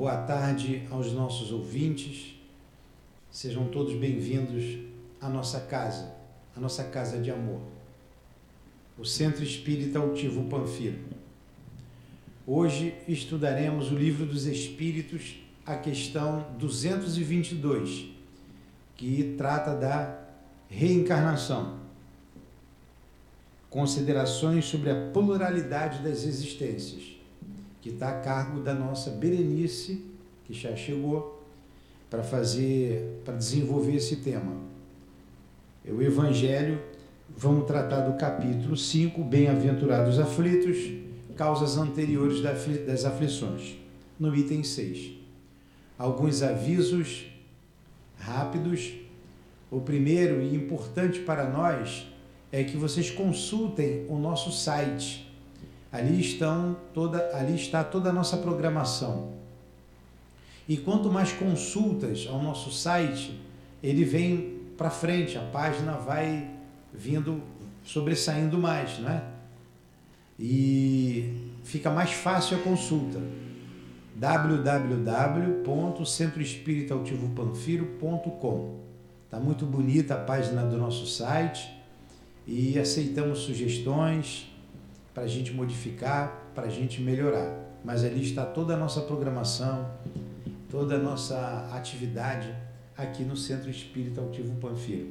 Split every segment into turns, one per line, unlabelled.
boa tarde aos nossos ouvintes. Sejam todos bem-vindos à nossa casa, à nossa casa de amor, o Centro Espírita Altivo Panfiro. Hoje estudaremos o Livro dos Espíritos, a questão 222, que trata da reencarnação. Considerações sobre a pluralidade das existências, que está a cargo da nossa Berenice, que já chegou, para fazer, para desenvolver esse tema. O Evangelho, vamos tratar do capítulo 5, Bem-aventurados aflitos, causas anteriores das aflições, no item 6. Alguns avisos rápidos. O primeiro e importante para nós é que vocês consultem o nosso site. Ali estão toda, ali está toda a nossa programação. E quanto mais consultas ao nosso site, ele vem para frente, a página vai vindo sobressaindo mais, não é? E fica mais fácil a consulta. www.centroespiritualtivopanfiro.com Está muito bonita a página do nosso site e aceitamos sugestões para a gente modificar, para a gente melhorar. Mas ali está toda a nossa programação, toda a nossa atividade aqui no Centro Espírita Altivo Panfiro.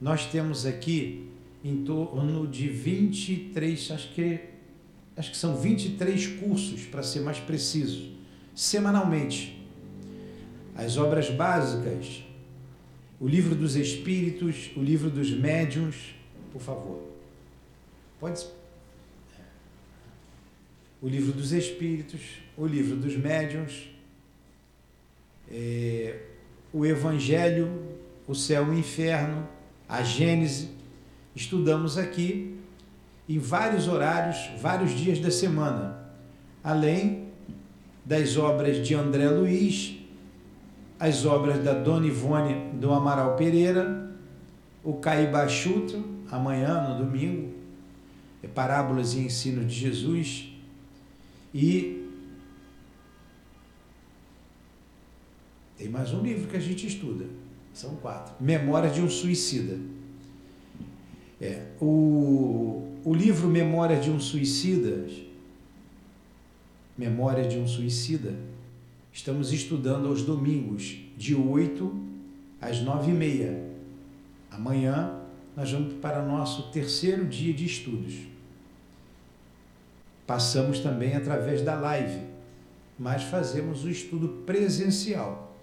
Nós temos aqui em torno de 23, acho que acho que são 23 cursos para ser mais preciso, semanalmente. As obras básicas, o livro dos espíritos, o livro dos médiuns, por favor. Pode o livro dos espíritos, o livro dos médiuns, é, o Evangelho, o céu e o inferno, a Gênese. Estudamos aqui em vários horários, vários dias da semana, além das obras de André Luiz, as obras da Dona Ivone do Amaral Pereira, o Caibachuto, amanhã, no domingo, é Parábolas e Ensino de Jesus, e tem mais um livro que a gente estuda, são quatro. Memórias de um Suicida. É, o, o livro Memórias de um Suicida, Memória de um Suicida, estamos estudando aos domingos, de 8 às 9 e meia. Amanhã nós vamos para o nosso terceiro dia de estudos. Passamos também através da live, mas fazemos o estudo presencial,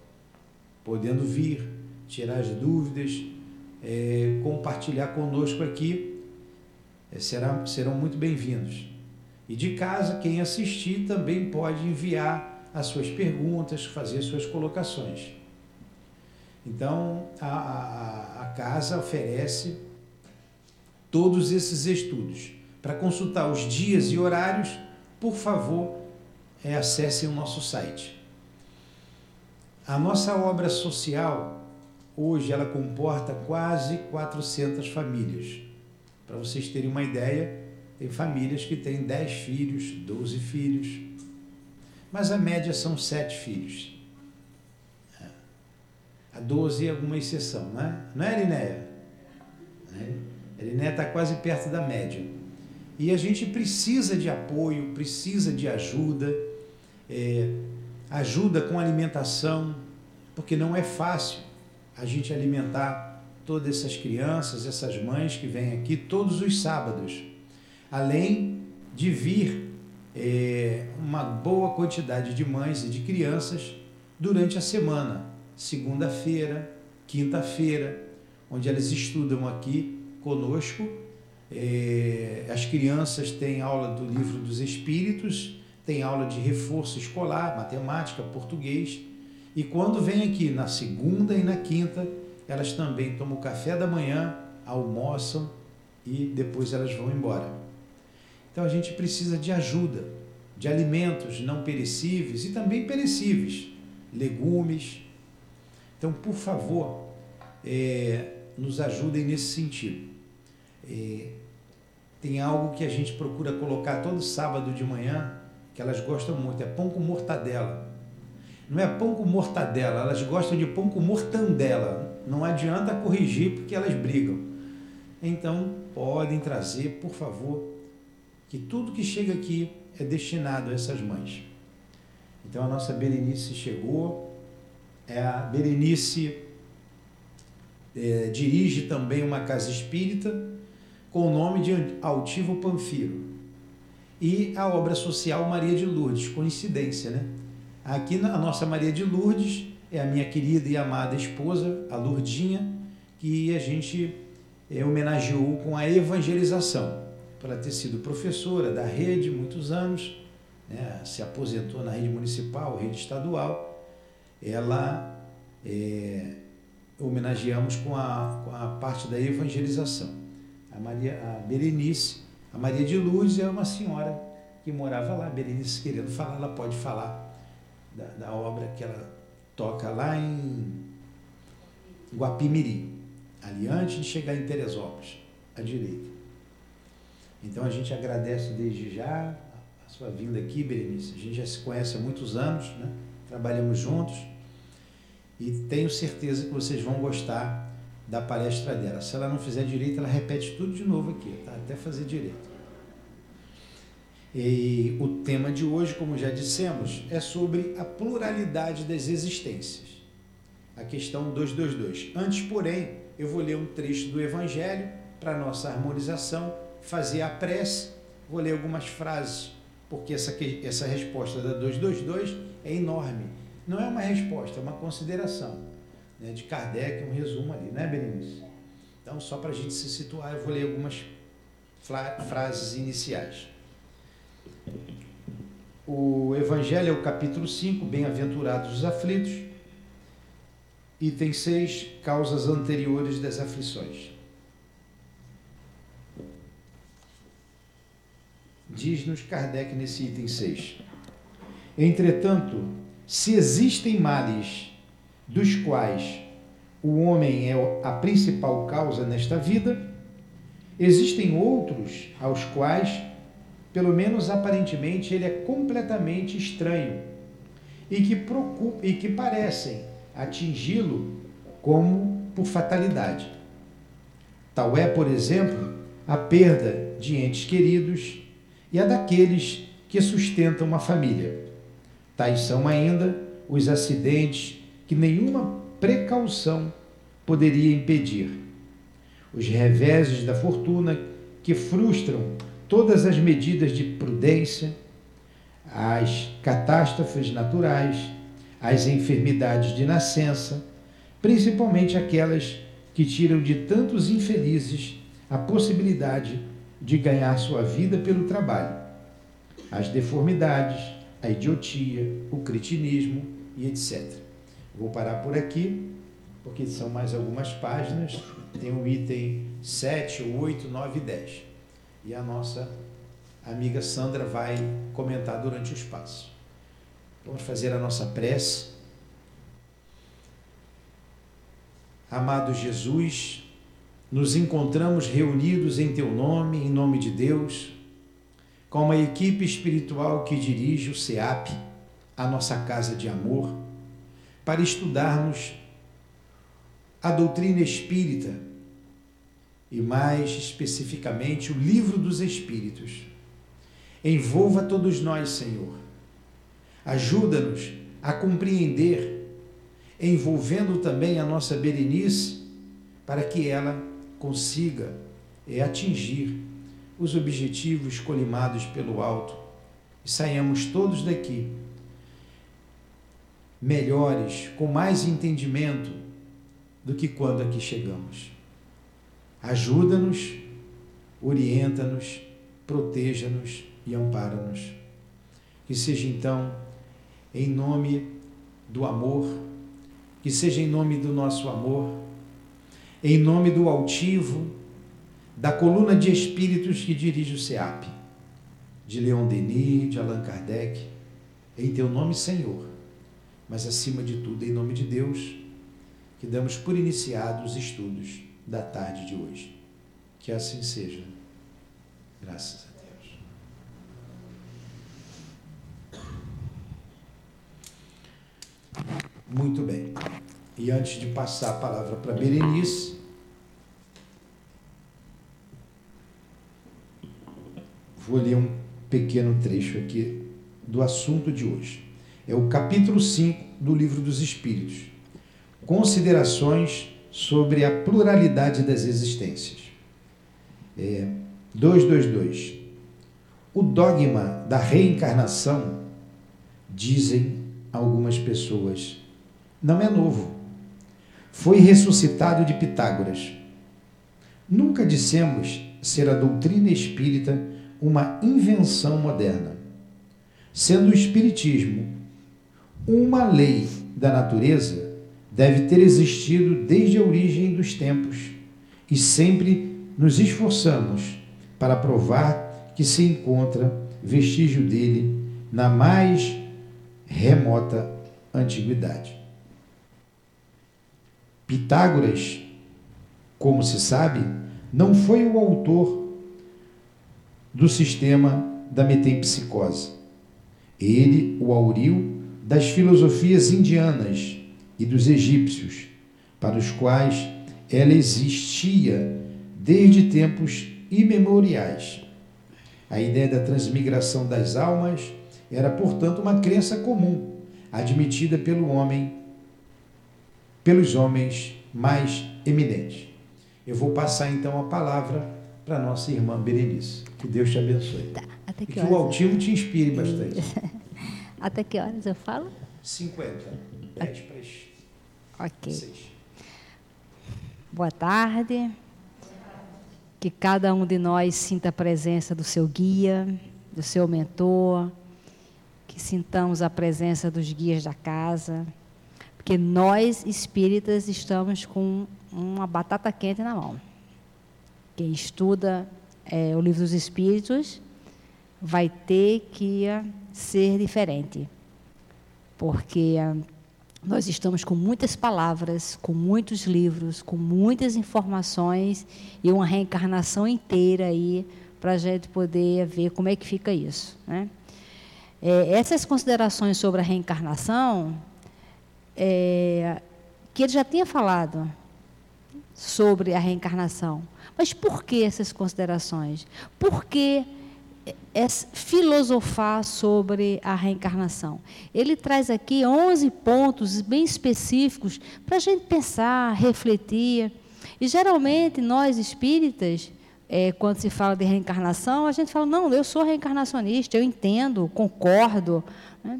podendo vir, tirar as dúvidas, é, compartilhar conosco aqui, é, serão muito bem-vindos. E de casa, quem assistir também pode enviar as suas perguntas, fazer suas colocações. Então, a, a, a casa oferece todos esses estudos. Para consultar os dias e horários, por favor, é, acesse o nosso site. A nossa obra social, hoje, ela comporta quase 400 famílias. Para vocês terem uma ideia, tem famílias que têm 10 filhos, 12 filhos, mas a média são 7 filhos. A 12 é alguma exceção, não é? Não é, Linéia? A Linéia está quase perto da média. E a gente precisa de apoio, precisa de ajuda, é, ajuda com alimentação, porque não é fácil a gente alimentar todas essas crianças, essas mães que vêm aqui todos os sábados, além de vir é, uma boa quantidade de mães e de crianças durante a semana, segunda-feira, quinta-feira, onde elas estudam aqui conosco é, as crianças têm aula do livro dos Espíritos, tem aula de reforço escolar, matemática, português. E quando vem aqui na segunda e na quinta, elas também tomam café da manhã, almoçam e depois elas vão embora. Então a gente precisa de ajuda, de alimentos não perecíveis e também perecíveis, legumes. Então, por favor, é, nos ajudem nesse sentido. É, tem algo que a gente procura colocar todo sábado de manhã, que elas gostam muito, é pão com mortadela. Não é pão com mortadela, elas gostam de pão com mortandela. Não adianta corrigir porque elas brigam. Então, podem trazer, por favor, que tudo que chega aqui é destinado a essas mães. Então, a nossa Berenice chegou. É a Berenice é, dirige também uma casa espírita com o nome de Altivo Panfiro. E a obra social Maria de Lourdes, coincidência, né? Aqui a nossa Maria de Lourdes é a minha querida e amada esposa, a Lourdinha, que a gente é, homenageou com a evangelização, por ela ter sido professora da rede muitos anos, né? se aposentou na rede municipal, rede estadual. Ela é, homenageamos com a, com a parte da evangelização. A Maria, a Berenice, a Maria de Lourdes é uma senhora que morava lá. Berenice querendo falar, ela pode falar da, da obra que ela toca lá em Guapimiri, ali antes de chegar em Teresópolis, à direita. Então a gente agradece desde já a sua vinda aqui, Berenice. A gente já se conhece há muitos anos, né? trabalhamos juntos e tenho certeza que vocês vão gostar da palestra dela. Se ela não fizer direito, ela repete tudo de novo aqui, tá? até fazer direito. E o tema de hoje, como já dissemos, é sobre a pluralidade das existências. A questão 222. Antes, porém, eu vou ler um trecho do Evangelho para nossa harmonização, fazer a prece, vou ler algumas frases, porque essa, essa resposta da 222 é enorme. Não é uma resposta, é uma consideração. Né, de Kardec, um resumo ali, né, Berenice? Então, só para a gente se situar, eu vou ler algumas frases iniciais. O Evangelho é o capítulo 5, Bem-aventurados os aflitos. Item 6, causas anteriores das aflições. Diz-nos Kardec nesse item 6. Entretanto, se existem males dos quais o homem é a principal causa nesta vida, existem outros aos quais pelo menos aparentemente, ele é completamente estranho e que, procura, e que parecem atingi-lo como por fatalidade. Tal é, por exemplo, a perda de entes queridos e a daqueles que sustentam uma família. Tais são ainda os acidentes que nenhuma precaução poderia impedir. Os reveses da fortuna que frustram todas as medidas de prudência, as catástrofes naturais, as enfermidades de nascença, principalmente aquelas que tiram de tantos infelizes a possibilidade de ganhar sua vida pelo trabalho, as deformidades, a idiotia, o cretinismo e etc. Vou parar por aqui, porque são mais algumas páginas, tem o item 7, 8, 9 e 10 e a nossa amiga Sandra vai comentar durante o espaço. Vamos fazer a nossa prece. Amado Jesus, nos encontramos reunidos em Teu nome, em nome de Deus, com uma equipe espiritual que dirige o SEAP, a nossa casa de amor, para estudarmos a doutrina espírita e mais especificamente o livro dos Espíritos. Envolva todos nós, Senhor. Ajuda-nos a compreender, envolvendo também a nossa Berenice, para que ela consiga é, atingir os objetivos colimados pelo alto e saiamos todos daqui melhores, com mais entendimento do que quando aqui chegamos. Ajuda-nos, orienta-nos, proteja-nos e ampara-nos. Que seja então em nome do amor, que seja em nome do nosso amor, em nome do altivo, da coluna de espíritos que dirige o SEAP, de Leon Denis, de Allan Kardec, em teu nome, Senhor, mas acima de tudo, em nome de Deus, que damos por iniciados os estudos da tarde de hoje. Que assim seja. Graças a Deus. Muito bem. E antes de passar a palavra para Berenice, vou ler um pequeno trecho aqui do assunto de hoje. É o capítulo 5 do Livro dos Espíritos. Considerações sobre a pluralidade das existências. É, 222. O dogma da reencarnação, dizem algumas pessoas, não é novo. Foi ressuscitado de Pitágoras. Nunca dissemos ser a doutrina espírita uma invenção moderna. Sendo o Espiritismo uma lei da natureza, deve ter existido desde a origem dos tempos e sempre nos esforçamos para provar que se encontra vestígio dele na mais remota antiguidade. Pitágoras, como se sabe, não foi o autor do sistema da metempsicose. Ele o auriu das filosofias indianas e dos egípcios, para os quais ela existia desde tempos imemoriais. A ideia da transmigração das almas era, portanto, uma crença comum, admitida pelo homem, pelos homens mais eminentes. Eu vou passar então a palavra para nossa irmã Berenice. Que Deus te abençoe. Tá, que e que o altivo te inspire bastante.
até que horas eu falo?
50. 10 para
Ok. 6. Boa tarde. Que cada um de nós sinta a presença do seu guia, do seu mentor, que sintamos a presença dos guias da casa, porque nós espíritas estamos com uma batata quente na mão. Quem estuda é, o livro dos Espíritos vai ter que ser diferente, porque ah, nós estamos com muitas palavras, com muitos livros, com muitas informações e uma reencarnação inteira aí para a gente poder ver como é que fica isso. Né? É, essas considerações sobre a reencarnação, é, que ele já tinha falado sobre a reencarnação, mas por que essas considerações? Por que é filosofar sobre a reencarnação? Ele traz aqui 11 pontos bem específicos para a gente pensar, refletir. E geralmente nós espíritas, é, quando se fala de reencarnação, a gente fala: não, eu sou reencarnacionista, eu entendo, concordo. Né?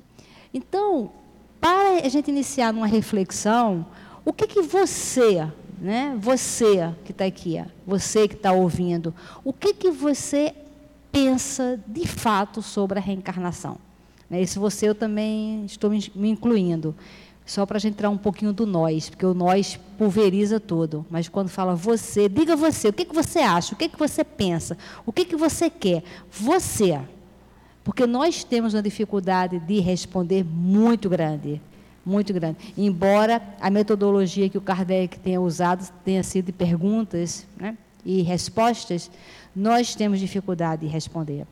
Então, para a gente iniciar uma reflexão, o que, que você né? Você que está aqui, você que está ouvindo, o que, que você pensa de fato sobre a reencarnação? Né? Esse você eu também estou me incluindo. Só para a gente entrar um pouquinho do nós, porque o nós pulveriza tudo. Mas quando fala você, diga você, o que, que você acha, o que, que você pensa, o que, que você quer? Você. Porque nós temos uma dificuldade de responder muito grande muito grande. Embora a metodologia que o Kardec tenha usado tenha sido de perguntas né, e respostas, nós temos dificuldade de responder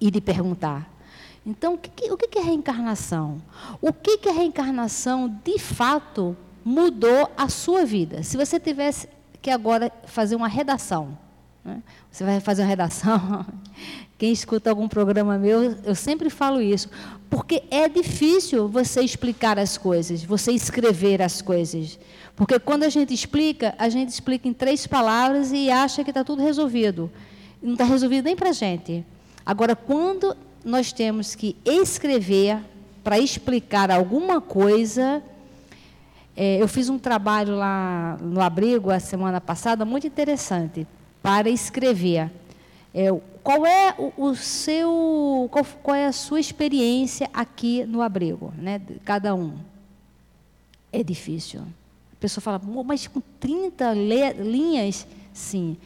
e de perguntar. Então, o que, o que é reencarnação? O que, a reencarnação, de fato, mudou a sua vida? Se você tivesse que agora fazer uma redação, né? você vai fazer uma redação, quem escuta algum programa meu, eu sempre falo isso. Porque é difícil você explicar as coisas, você escrever as coisas. Porque quando a gente explica, a gente explica em três palavras e acha que está tudo resolvido. Não está resolvido nem para a gente. Agora, quando nós temos que escrever para explicar alguma coisa. É, eu fiz um trabalho lá no abrigo a semana passada muito interessante para escrever. É, qual é o, o seu, qual, qual, é a sua experiência aqui no abrigo, né? Cada um. É difícil. A pessoa fala, mas com 30 linhas, sim.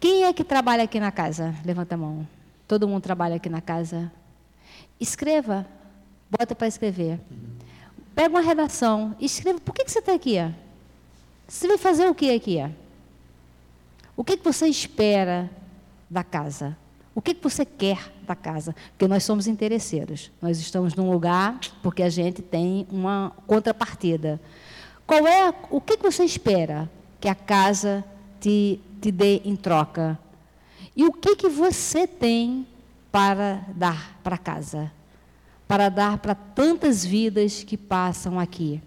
Quem é que trabalha aqui na casa? Levanta a mão. Todo mundo trabalha aqui na casa. Escreva. Bota para escrever. Pega uma redação. Escreva. Por que, que você está aqui? Você vai fazer o que aqui? O que, que você espera da casa? O que, que você quer da casa? Porque nós somos interesseiros. Nós estamos num lugar porque a gente tem uma contrapartida. Qual é o que, você espera que a casa te, te dê em troca? E o que, que você tem para dar para casa? Para dar para tantas vidas que passam aqui.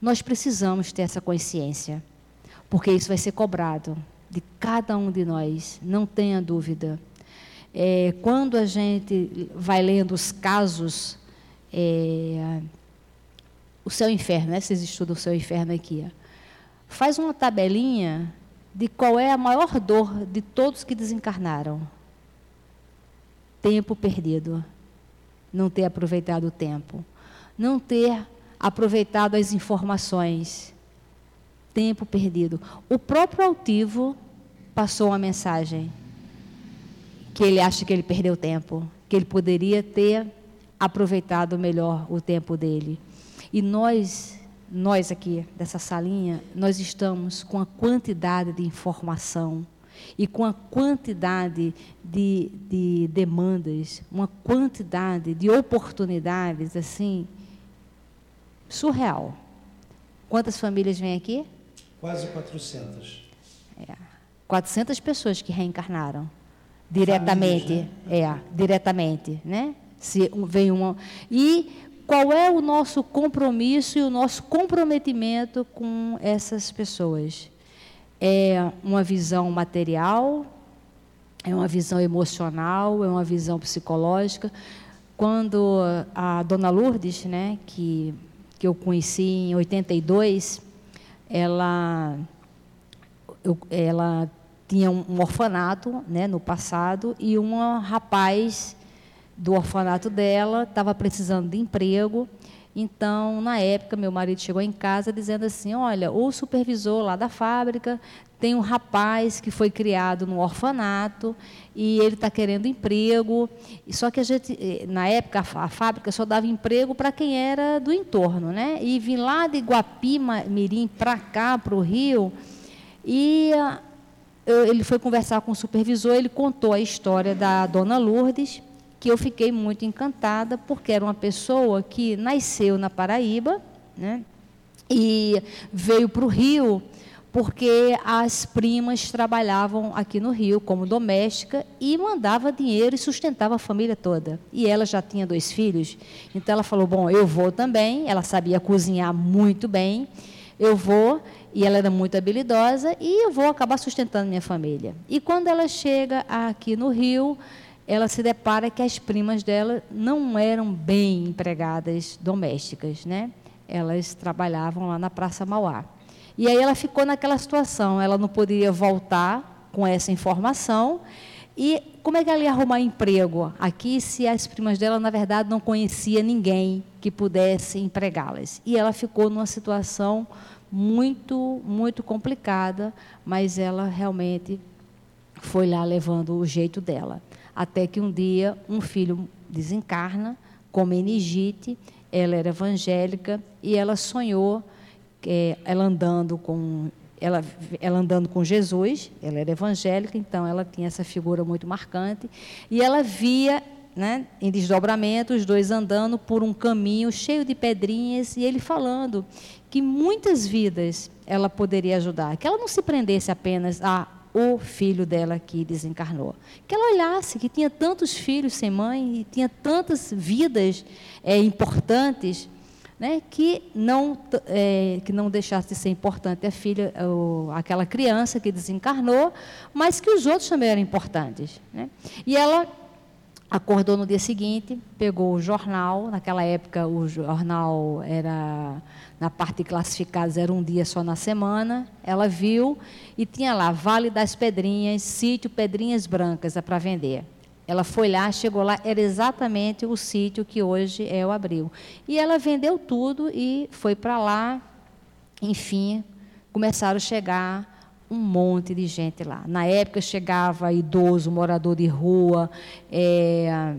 Nós precisamos ter essa consciência, porque isso vai ser cobrado de cada um de nós, não tenha dúvida. É, quando a gente vai lendo os casos, é, o e inferno, né? vocês estudam o e inferno aqui, ó. faz uma tabelinha de qual é a maior dor de todos que desencarnaram. Tempo perdido. Não ter aproveitado o tempo. Não ter aproveitado as informações. Tempo perdido. O próprio altivo passou uma mensagem que ele acha que ele perdeu tempo, que ele poderia ter aproveitado melhor o tempo dele. E nós, nós aqui dessa salinha, nós estamos com a quantidade de informação e com a quantidade de, de demandas, uma quantidade de oportunidades assim surreal. Quantas famílias vêm aqui?
Quase 400.
É, 400 pessoas que reencarnaram diretamente, Famílias, né? é, diretamente, né? Se vem uma e qual é o nosso compromisso e o nosso comprometimento com essas pessoas? É uma visão material, é uma visão emocional, é uma visão psicológica. Quando a dona Lourdes, né, que, que eu conheci em 82, ela, eu, ela tinha um, orfanato né, no passado e um rapaz do orfanato dela estava precisando de emprego. Então, na época, meu marido chegou em casa dizendo assim: Olha, o supervisor lá da fábrica tem um rapaz que foi criado no orfanato e ele está querendo emprego. Só que a gente, eh, na época, a fábrica só dava emprego para quem era do entorno, né? E vim lá de Guapi, Mirim, para cá, para o Rio, e eu, ele foi conversar com o supervisor, ele contou a história da dona Lourdes, que eu fiquei muito encantada, porque era uma pessoa que nasceu na Paraíba, né, e veio para o Rio porque as primas trabalhavam aqui no Rio como doméstica e mandava dinheiro e sustentava a família toda. E ela já tinha dois filhos, então ela falou: Bom, eu vou também. Ela sabia cozinhar muito bem, eu vou e ela era muito habilidosa e eu vou acabar sustentando minha família. E quando ela chega aqui no Rio, ela se depara que as primas dela não eram bem empregadas domésticas, né? Elas trabalhavam lá na Praça Mauá. E aí ela ficou naquela situação, ela não poderia voltar com essa informação. E como é que ela ia arrumar emprego aqui se as primas dela, na verdade, não conhecia ninguém que pudesse empregá-las? E ela ficou numa situação muito, muito complicada, mas ela realmente foi lá levando o jeito dela. Até que um dia um filho desencarna com meningite, ela era evangélica e ela sonhou é, ela andando com ela, ela andando com Jesus, ela era evangélica, então ela tinha essa figura muito marcante, e ela via né, em desdobramento, os dois andando por um caminho cheio de pedrinhas, e ele falando que muitas vidas ela poderia ajudar, que ela não se prendesse apenas a o filho dela que desencarnou. Que ela olhasse que tinha tantos filhos sem mãe e tinha tantas vidas é, importantes, né, que não é, que não deixasse de ser importante a filha, ou, aquela criança que desencarnou, mas que os outros também eram importantes. Né? E ela acordou no dia seguinte, pegou o jornal, naquela época o jornal era na parte de classificados era um dia só na semana, ela viu e tinha lá Vale das Pedrinhas, sítio Pedrinhas Brancas para vender. Ela foi lá, chegou lá, era exatamente o sítio que hoje é o Abril. E ela vendeu tudo e foi para lá. Enfim, começaram a chegar um monte de gente lá. Na época chegava idoso, morador de rua, é,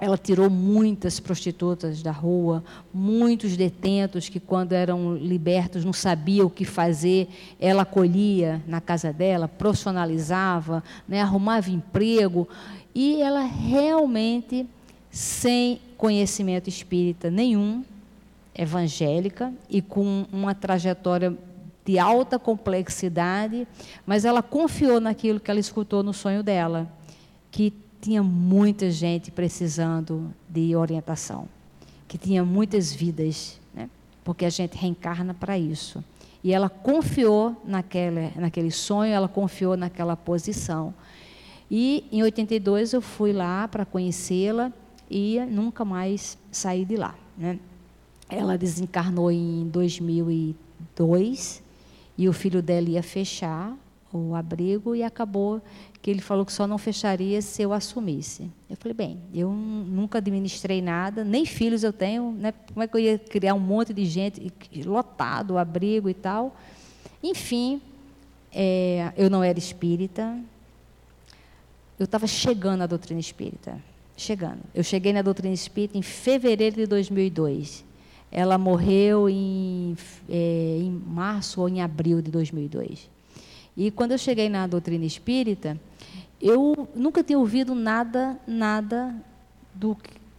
ela tirou muitas prostitutas da rua, muitos detentos que, quando eram libertos, não sabiam o que fazer. Ela acolhia na casa dela, profissionalizava, né, arrumava emprego. E ela realmente, sem conhecimento espírita nenhum, evangélica e com uma trajetória de alta complexidade, mas ela confiou naquilo que ela escutou no sonho dela, que tinha muita gente precisando de orientação, que tinha muitas vidas, né? porque a gente reencarna para isso. E ela confiou naquele, naquele sonho, ela confiou naquela posição. E em 82 eu fui lá para conhecê-la e nunca mais saí de lá. Né? Ela desencarnou em 2002 e o filho dela ia fechar o abrigo e acabou que ele falou que só não fecharia se eu assumisse. Eu falei, bem, eu nunca administrei nada, nem filhos eu tenho, né? como é que eu ia criar um monte de gente, lotado, abrigo e tal. Enfim, é, eu não era espírita, eu estava chegando à doutrina espírita, chegando. Eu cheguei na doutrina espírita em fevereiro de 2002. Ela morreu em, é, em março ou em abril de 2002. E quando eu cheguei na doutrina espírita, eu nunca tinha ouvido nada, nada do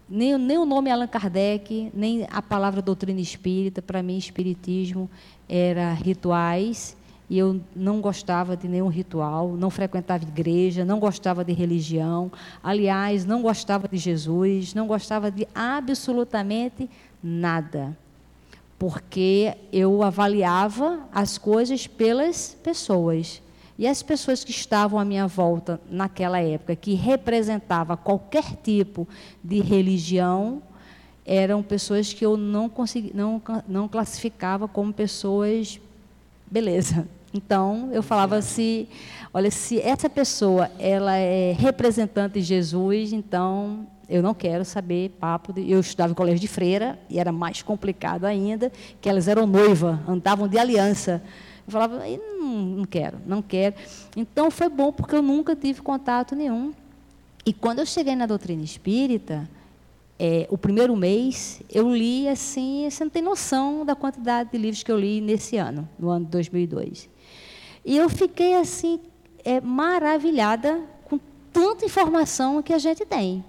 nem, nem o nome Allan Kardec, nem a palavra doutrina espírita. Para mim, espiritismo era rituais e eu não gostava de nenhum ritual, não frequentava igreja, não gostava de religião. Aliás, não gostava de Jesus, não gostava de absolutamente nada. Porque eu avaliava as coisas pelas pessoas. E as pessoas que estavam à minha volta naquela época, que representava qualquer tipo de religião, eram pessoas que eu não consegui, não, não classificava como pessoas beleza. Então eu falava se, olha, se essa pessoa ela é representante de Jesus, então eu não quero saber papo. De, eu estudava em colégio de freira e era mais complicado ainda, que elas eram noiva, andavam de aliança. Eu falava, não, não quero, não quero. Então foi bom porque eu nunca tive contato nenhum. E quando eu cheguei na doutrina espírita, é, o primeiro mês, eu li assim, você não tem noção da quantidade de livros que eu li nesse ano, no ano de 2002. E eu fiquei assim, é, maravilhada com tanta informação que a gente tem.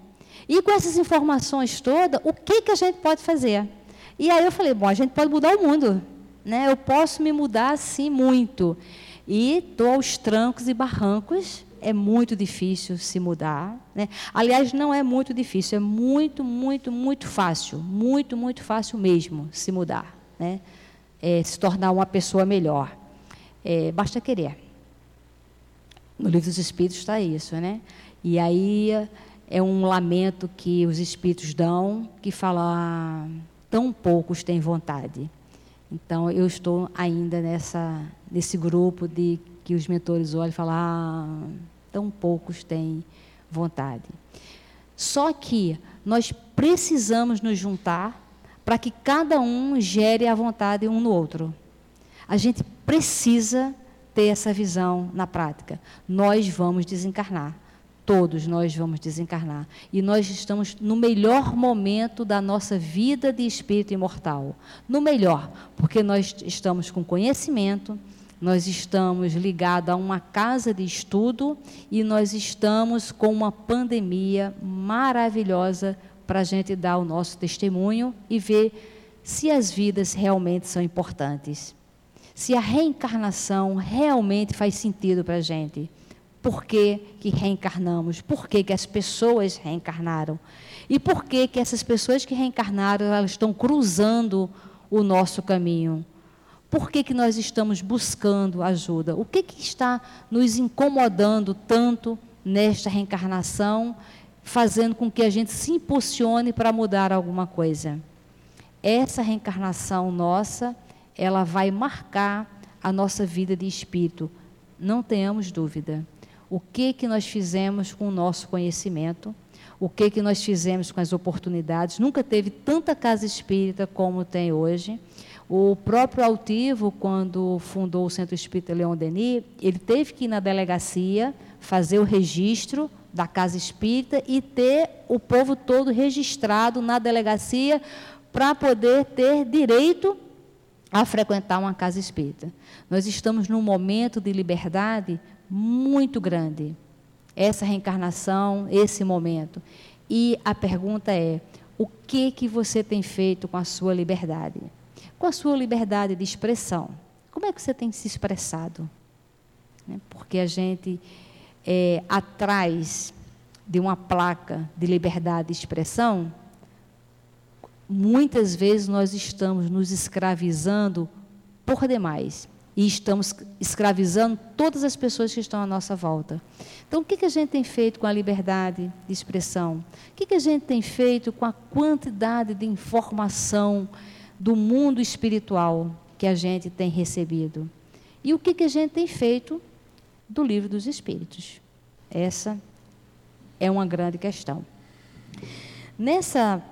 E com essas informações todas, o que, que a gente pode fazer? E aí eu falei, bom, a gente pode mudar o mundo. Né? Eu posso me mudar assim muito. E estou aos trancos e barrancos. É muito difícil se mudar. Né? Aliás, não é muito difícil, é muito, muito, muito fácil. Muito, muito fácil mesmo se mudar. Né? É, se tornar uma pessoa melhor. É, basta querer. No livro dos Espíritos está isso, né? E aí é um lamento que os Espíritos dão, que fala, ah, tão poucos têm vontade. Então, eu estou ainda nessa, nesse grupo de que os mentores olham e falam, ah, tão poucos têm vontade. Só que nós precisamos nos juntar para que cada um gere a vontade um no outro. A gente precisa ter essa visão na prática. Nós vamos desencarnar. Todos nós vamos desencarnar. E nós estamos no melhor momento da nossa vida de espírito imortal. No melhor, porque nós estamos com conhecimento, nós estamos ligados a uma casa de estudo e nós estamos com uma pandemia maravilhosa para a gente dar o nosso testemunho e ver se as vidas realmente são importantes. Se a reencarnação realmente faz sentido para a gente por que, que reencarnamos, por que, que as pessoas reencarnaram e por que, que essas pessoas que reencarnaram elas estão cruzando o nosso caminho. Por que, que nós estamos buscando ajuda? O que, que está nos incomodando tanto nesta reencarnação, fazendo com que a gente se impulsione para mudar alguma coisa? Essa reencarnação nossa, ela vai marcar a nossa vida de espírito, não tenhamos dúvida o que que nós fizemos com o nosso conhecimento, o que que nós fizemos com as oportunidades. Nunca teve tanta casa espírita como tem hoje. O próprio Altivo, quando fundou o Centro Espírita Leon Denis, ele teve que ir na delegacia fazer o registro da casa espírita e ter o povo todo registrado na delegacia para poder ter direito a frequentar uma casa espírita. Nós estamos num momento de liberdade muito grande. Essa reencarnação, esse momento. E a pergunta é: o que que você tem feito com a sua liberdade? Com a sua liberdade de expressão. Como é que você tem se expressado? Né? Porque a gente, é, atrás de uma placa de liberdade de expressão, muitas vezes nós estamos nos escravizando por demais. E estamos escravizando todas as pessoas que estão à nossa volta. Então, o que, a gente tem feito com a liberdade de expressão? O que, que a gente tem feito com a quantidade de informação do mundo espiritual que a gente tem recebido? E o que, que a gente tem feito do livro dos Espíritos? Essa é uma grande questão. Nessa,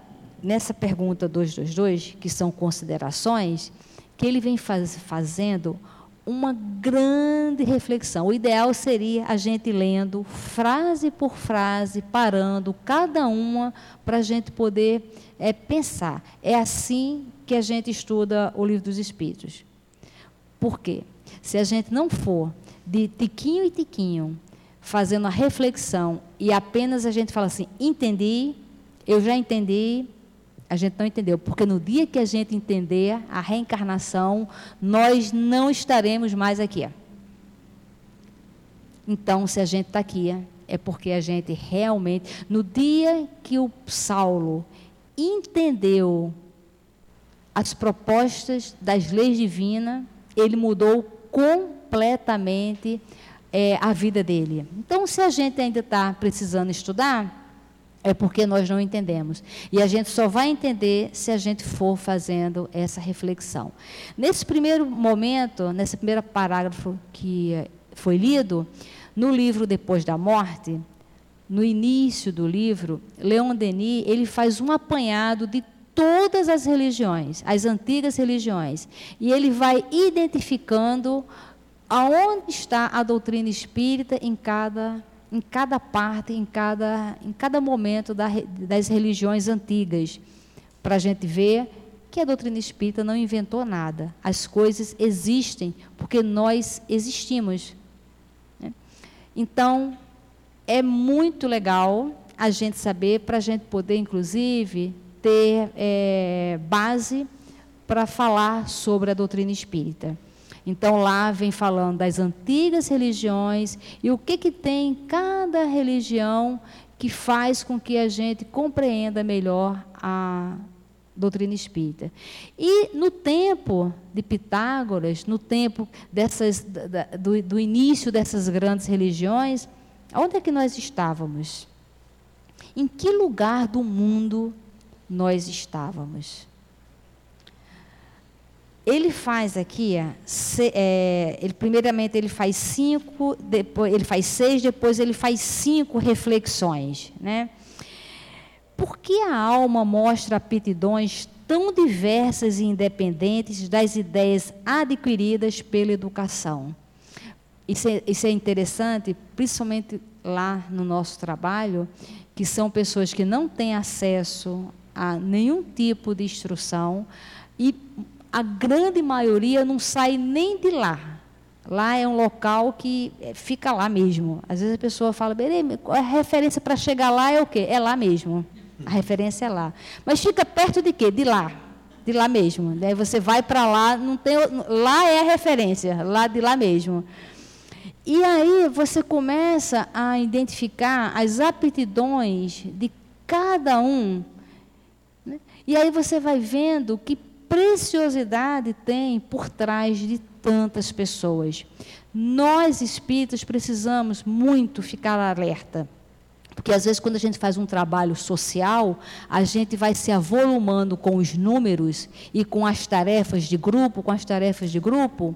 nessa pergunta 222, que são considerações, que ele vem faz, fazendo uma grande reflexão. O ideal seria a gente lendo frase por frase, parando cada uma para a gente poder é, pensar. É assim que a gente estuda o livro dos Espíritos. Por quê? Se a gente não for de tiquinho e tiquinho, fazendo a reflexão e apenas a gente fala assim, entendi, eu já entendi, a gente não entendeu, porque no dia que a gente entender a reencarnação, nós não estaremos mais aqui. Então, se a gente está aqui, é porque a gente realmente, no dia que o Saulo entendeu as propostas das leis divinas, ele mudou completamente é, a vida dele. Então, se a gente ainda está precisando estudar, é porque nós não entendemos. E a gente só vai entender se a gente for fazendo essa reflexão. Nesse primeiro momento, nesse primeiro parágrafo que foi lido, no livro Depois da Morte, no início do livro, Leon Denis ele faz um apanhado de todas as religiões, as antigas religiões, e ele vai identificando aonde está a doutrina espírita em cada, em cada parte, em cada, em cada momento da, das religiões antigas, para a gente ver que a doutrina espírita não inventou nada. As coisas existem porque nós existimos. Né? Então, é muito legal a gente saber, para a gente poder, inclusive, ter é, base para falar sobre a doutrina espírita. Então lá vem falando das antigas religiões e o que, que tem cada religião que faz com que a gente compreenda melhor a doutrina espírita. E no tempo de Pitágoras, no tempo dessas, do, do início dessas grandes religiões, onde é que nós estávamos? Em que lugar do mundo nós estávamos? Ele faz aqui, é, ele, primeiramente ele faz cinco, depois ele faz seis, depois ele faz cinco reflexões, né? Por que a alma mostra aptidões tão diversas e independentes das ideias adquiridas pela educação? Isso é, isso é interessante, principalmente lá no nosso trabalho, que são pessoas que não têm acesso a nenhum tipo de instrução e a grande maioria não sai nem de lá. Lá é um local que é, fica lá mesmo. Às vezes a pessoa fala, a referência para chegar lá é o quê? É lá mesmo. A referência é lá. Mas fica perto de quê? De lá. De lá mesmo. Daí você vai para lá, não tem, lá é a referência, lá de lá mesmo. E aí você começa a identificar as aptidões de cada um. Né? E aí você vai vendo que preciosidade tem por trás de tantas pessoas. Nós espíritas precisamos muito ficar alerta. Porque às vezes, quando a gente faz um trabalho social, a gente vai se avolumando com os números e com as tarefas de grupo, com as tarefas de grupo,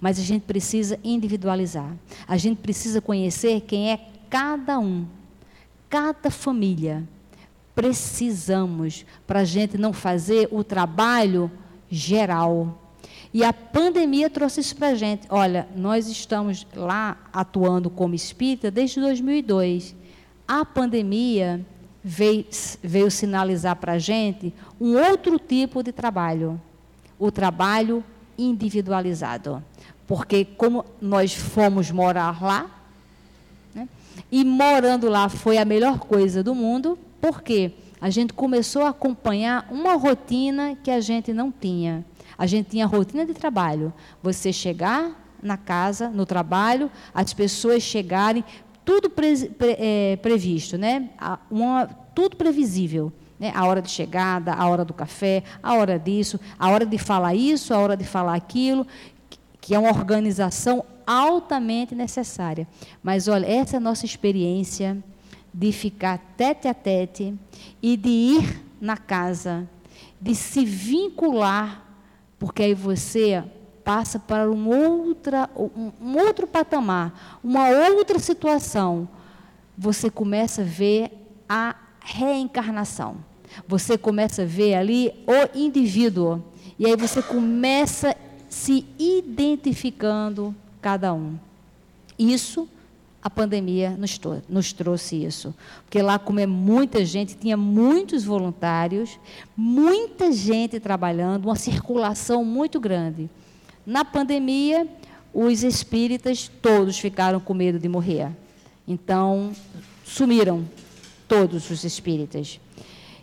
mas a gente precisa individualizar. A gente precisa conhecer quem é cada um, cada família precisamos para a gente não fazer o trabalho geral. E a pandemia trouxe isso para a gente. Olha, nós estamos lá atuando como espírita desde 2002. a pandemia veio, veio sinalizar para a gente um outro tipo de trabalho, o trabalho individualizado. Porque como nós fomos morar lá, né, e morando lá foi a melhor coisa do mundo, porque a gente começou a acompanhar uma rotina que a gente não tinha. A gente tinha rotina de trabalho. Você chegar na casa, no trabalho, as pessoas chegarem, tudo pre, pre, é, previsto, né? Uma, tudo previsível. Né? A hora de chegada, a hora do café, a hora disso, a hora de falar isso, a hora de falar aquilo, que é uma organização altamente necessária. Mas olha, essa é a nossa experiência de ficar tete a tete e de ir na casa, de se vincular, porque aí você passa para um, outra, um, outro patamar, uma outra situação. Você começa a ver a reencarnação. Você começa a ver ali o indivíduo. E aí você começa se identificando cada um. Isso, a pandemia nos, nos, trouxe isso. Porque lá, como é muita gente, tinha muitos voluntários, muita gente trabalhando, uma circulação muito grande. Na pandemia, os espíritas todos ficaram com medo de morrer. Então, sumiram todos os espíritas.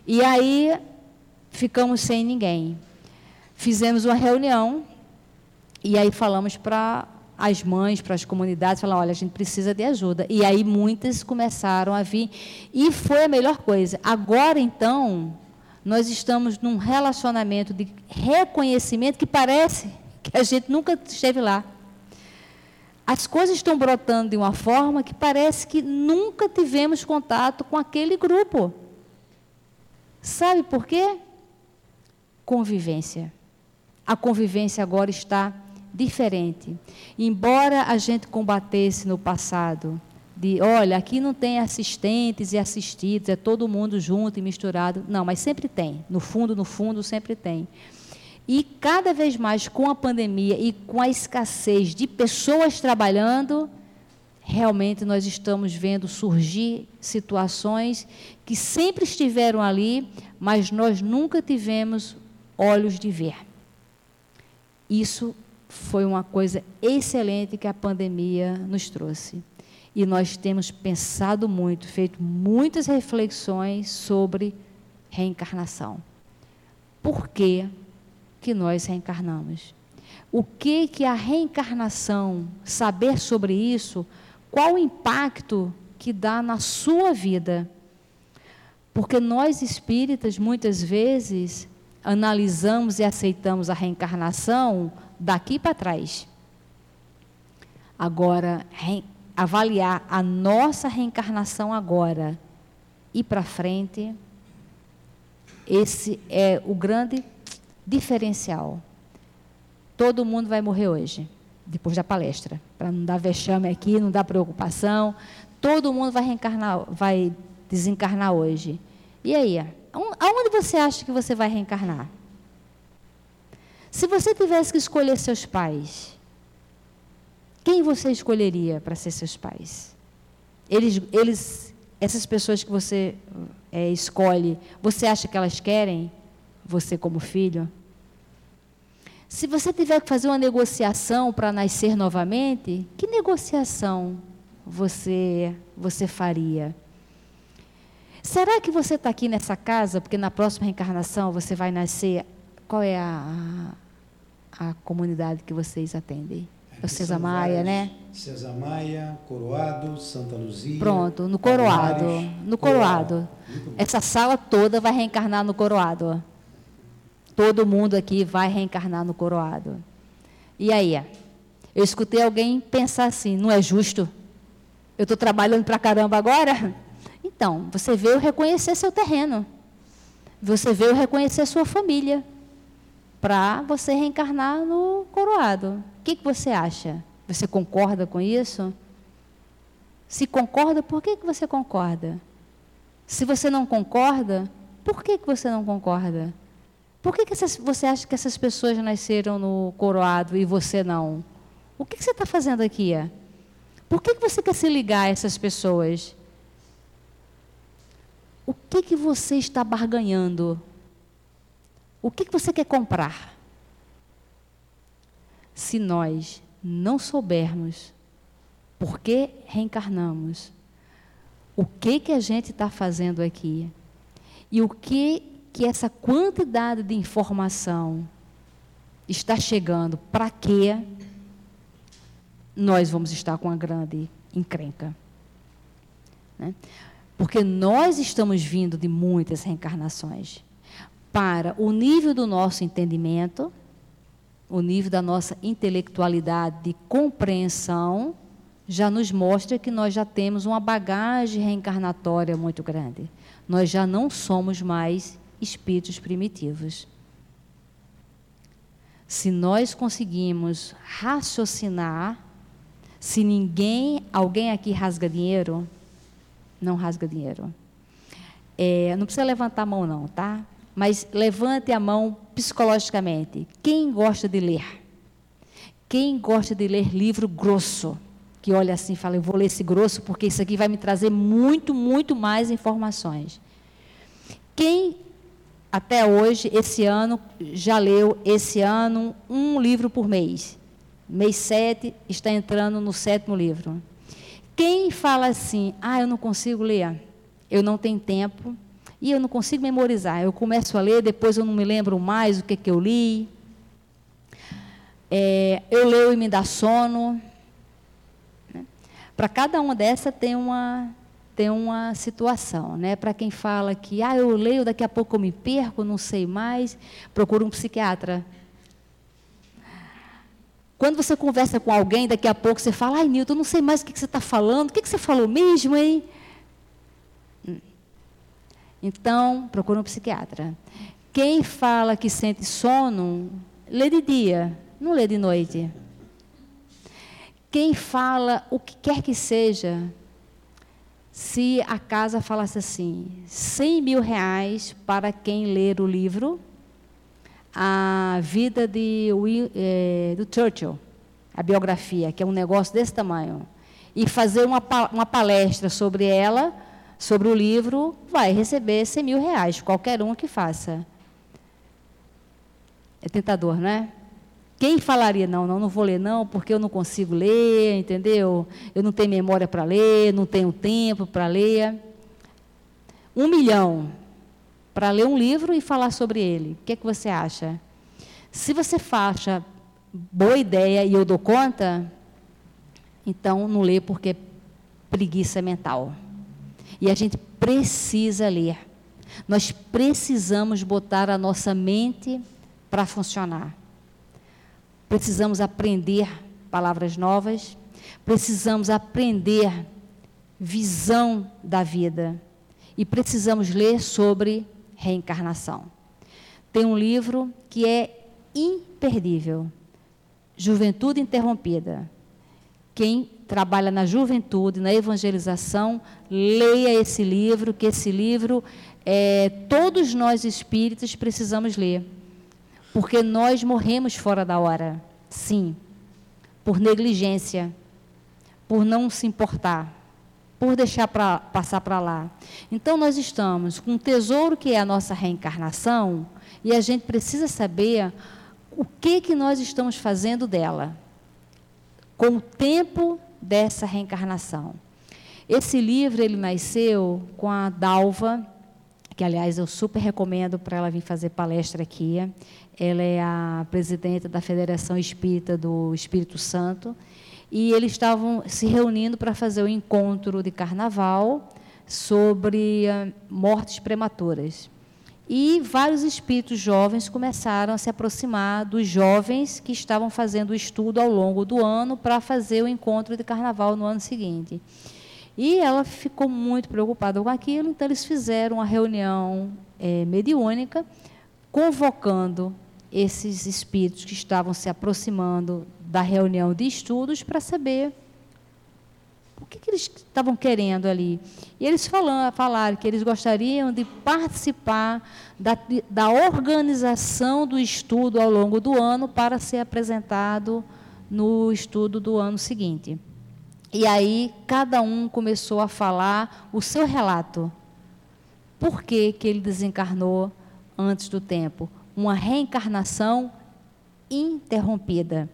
E aí ficamos sem ninguém. Fizemos uma reunião e aí falamos para as mães, para as comunidades, falar, olha, a gente precisa de ajuda. E aí muitas começaram a vir e foi a melhor coisa. Agora então, nós estamos num relacionamento de reconhecimento que parece que a gente nunca esteve lá. As coisas estão brotando de uma forma que parece que nunca tivemos contato com aquele grupo. Sabe por quê? Convivência. A convivência agora está diferente. Embora a gente combatesse no passado, de olha, aqui não tem assistentes e assistidos, é todo mundo junto e misturado. Não, mas sempre tem. No fundo, no fundo, sempre tem. E cada vez mais com a pandemia e com a escassez de pessoas trabalhando, realmente nós estamos vendo surgir situações que sempre estiveram ali, mas nós nunca tivemos olhos de ver. Isso foi uma coisa excelente que a pandemia nos trouxe. E nós temos pensado muito, feito muitas reflexões sobre reencarnação. Por quê? que nós reencarnamos. O que que a reencarnação, saber sobre isso, qual o impacto que dá na sua vida? Porque nós espíritas muitas vezes analisamos e aceitamos a reencarnação daqui para trás. Agora, avaliar a nossa reencarnação agora e para frente, esse é o grande diferencial. Todo mundo vai morrer hoje, depois da palestra, para não dar vexame aqui, não dar preocupação. Todo mundo vai reencarnar, vai desencarnar hoje. E aí, aonde você acha que você vai reencarnar? Se você tivesse que escolher seus pais, quem você escolheria para ser seus pais? Eles, eles, essas pessoas que você é, escolhe, você acha que elas querem você como filho? Se você tiver que fazer uma negociação para nascer novamente, que negociação você, você faria? Será que você está aqui nessa casa porque na próxima reencarnação você vai nascer? Qual é a, a, comunidade que vocês atendem? É o César Maia, né?
César Maia, Coroado, Santa Luzia.
Pronto, no Coroado. No Coroado. Coroado. Essa sala toda vai reencarnar no Coroado todo mundo aqui vai reencarnar no coroado. E aí? Eu escutei alguém pensar assim: não é justo? Eu estou trabalhando para caramba agora? Então, você veio reconhecer seu terreno. Você veio reconhecer sua família. Para você reencarnar no coroado. O que, que você acha? Você concorda com isso? Se concorda, por que, que você concorda? Se você não concorda, por que, que você não concorda? Por que, que essas, você acha que essas pessoas nasceram no coroado e você não? O que, que você está fazendo aqui? Por que, que você quer se ligar a essas pessoas? O que, que você está barganhando? O que, que você quer comprar? Se nós não soubermos por que reencarnamos, o que, que a gente está fazendo aqui e o que, que essa quantidade de informação está chegando, para quê? Nós vamos estar com uma grande encrenca. Né? Porque nós estamos vindo de muitas reencarnações para o nível do nosso entendimento, o nível da nossa intelectualidade de compreensão, já nos mostra que nós já temos uma bagagem reencarnatória muito grande. Nós já não somos mais espíritos primitivos. Se nós conseguimos raciocinar, se ninguém, alguém aqui rasga dinheiro, não rasga dinheiro. É, não precisa levantar a mão não, tá? Mas levante a mão psicologicamente. Quem gosta de ler? Quem gosta de ler livro grosso? Que olha assim e fala, eu vou ler esse grosso porque isso aqui vai me trazer muito, muito mais informações. Quem até hoje, esse ano, já leu esse ano um livro por mês. Mês 7 está entrando no sétimo livro. Quem fala assim, ah, eu não consigo ler, eu não tenho tempo e eu não consigo memorizar. Eu começo a ler, depois eu não me lembro mais o que, que eu li. É, eu leio e me dá sono. Né? Para cada uma dessa tem uma tem uma situação, né? Para quem fala que, ah, eu leio, daqui a pouco eu me perco, não sei mais, procura um psiquiatra. Quando você conversa com alguém, daqui a pouco você fala, ai, Nilton, não sei mais o que, você está falando, o que, que você falou mesmo, hein? Então, procura um psiquiatra. Quem fala que sente sono, lê de dia, não lê de noite. Quem fala o que quer que seja, se a casa falasse assim, 100 mil reais para quem ler o livro A Vida de, é, do Churchill, a biografia, que é um negócio desse tamanho, e fazer uma, uma palestra sobre ela, sobre o livro, vai receber 100 mil reais, qualquer um que faça. É tentador, né? Quem falaria, não, não, não vou ler não, porque eu não consigo ler, entendeu? Eu não tenho memória para ler, não tenho tempo para ler. Um milhão para ler um livro e falar sobre ele. O que, é que você acha? Se você acha boa ideia e eu dou conta, então não lê porque é preguiça mental. E a gente precisa ler. Nós precisamos botar a nossa mente para funcionar precisamos aprender palavras novas, precisamos aprender visão da vida e precisamos ler sobre reencarnação. Tem um livro que é imperdível, Juventude Interrompida. Quem trabalha na juventude, na evangelização, leia esse livro, que esse livro é, todos nós espíritos precisamos ler. Porque nós morremos fora da hora, sim, por negligência, por não se importar, por deixar pra, passar para lá. Então nós estamos com um tesouro que é a nossa reencarnação e a gente precisa saber o que que nós estamos fazendo dela. Com o tempo dessa reencarnação. Esse livro ele nasceu com a Dalva, que aliás eu super recomendo para ela vir fazer palestra aqui. Ela é a presidenta da Federação Espírita do Espírito Santo. E eles estavam se reunindo para fazer o um encontro de carnaval sobre uh, mortes prematuras. E vários espíritos jovens começaram a se aproximar dos jovens que estavam fazendo o estudo ao longo do ano para fazer o encontro de carnaval no ano seguinte. E ela ficou muito preocupada com aquilo, então eles fizeram uma reunião é, mediúnica, convocando esses espíritos que estavam se aproximando da reunião de estudos para saber o que, que, eles estavam querendo ali. E eles falam, falaram que eles gostariam de participar da, da organização do estudo ao longo do ano para ser apresentado no estudo do ano seguinte. E aí cada um começou a falar o seu relato Por que, que ele desencarnou antes do tempo? Uma reencarnação interrompida.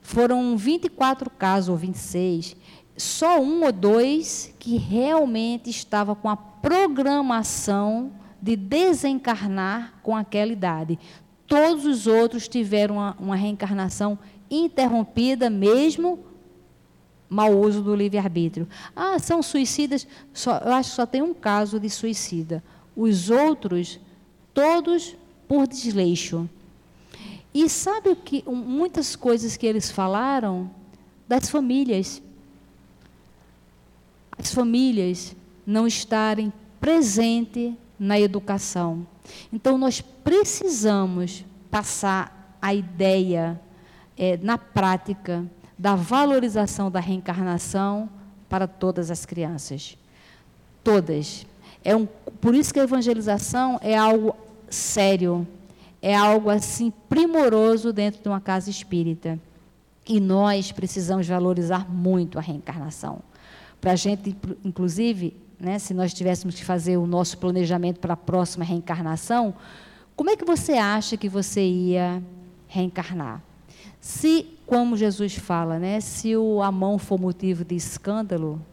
Foram 24 casos, ou 26, só um ou dois que realmente estava com a programação de desencarnar com aquela idade. Todos os outros tiveram uma, uma reencarnação interrompida, mesmo mau uso do livre-arbítrio. Ah, são suicidas? Só, eu acho que só tem um caso de suicida. Os outros, todos por desleixo. E sabe o que muitas coisas que eles falaram das famílias. As famílias não estarem presentes na educação. Então nós precisamos passar a ideia é, na prática da valorização da reencarnação para todas as crianças. Todas. É um, por isso que a evangelização é algo sério, é algo assim primoroso dentro de uma casa espírita. E nós precisamos valorizar muito a reencarnação. Para a gente, inclusive, né, se nós tivéssemos que fazer o nosso planejamento para a próxima reencarnação, como é que você acha que você ia reencarnar? Se, como Jesus fala, né, se o, a mão for motivo de escândalo,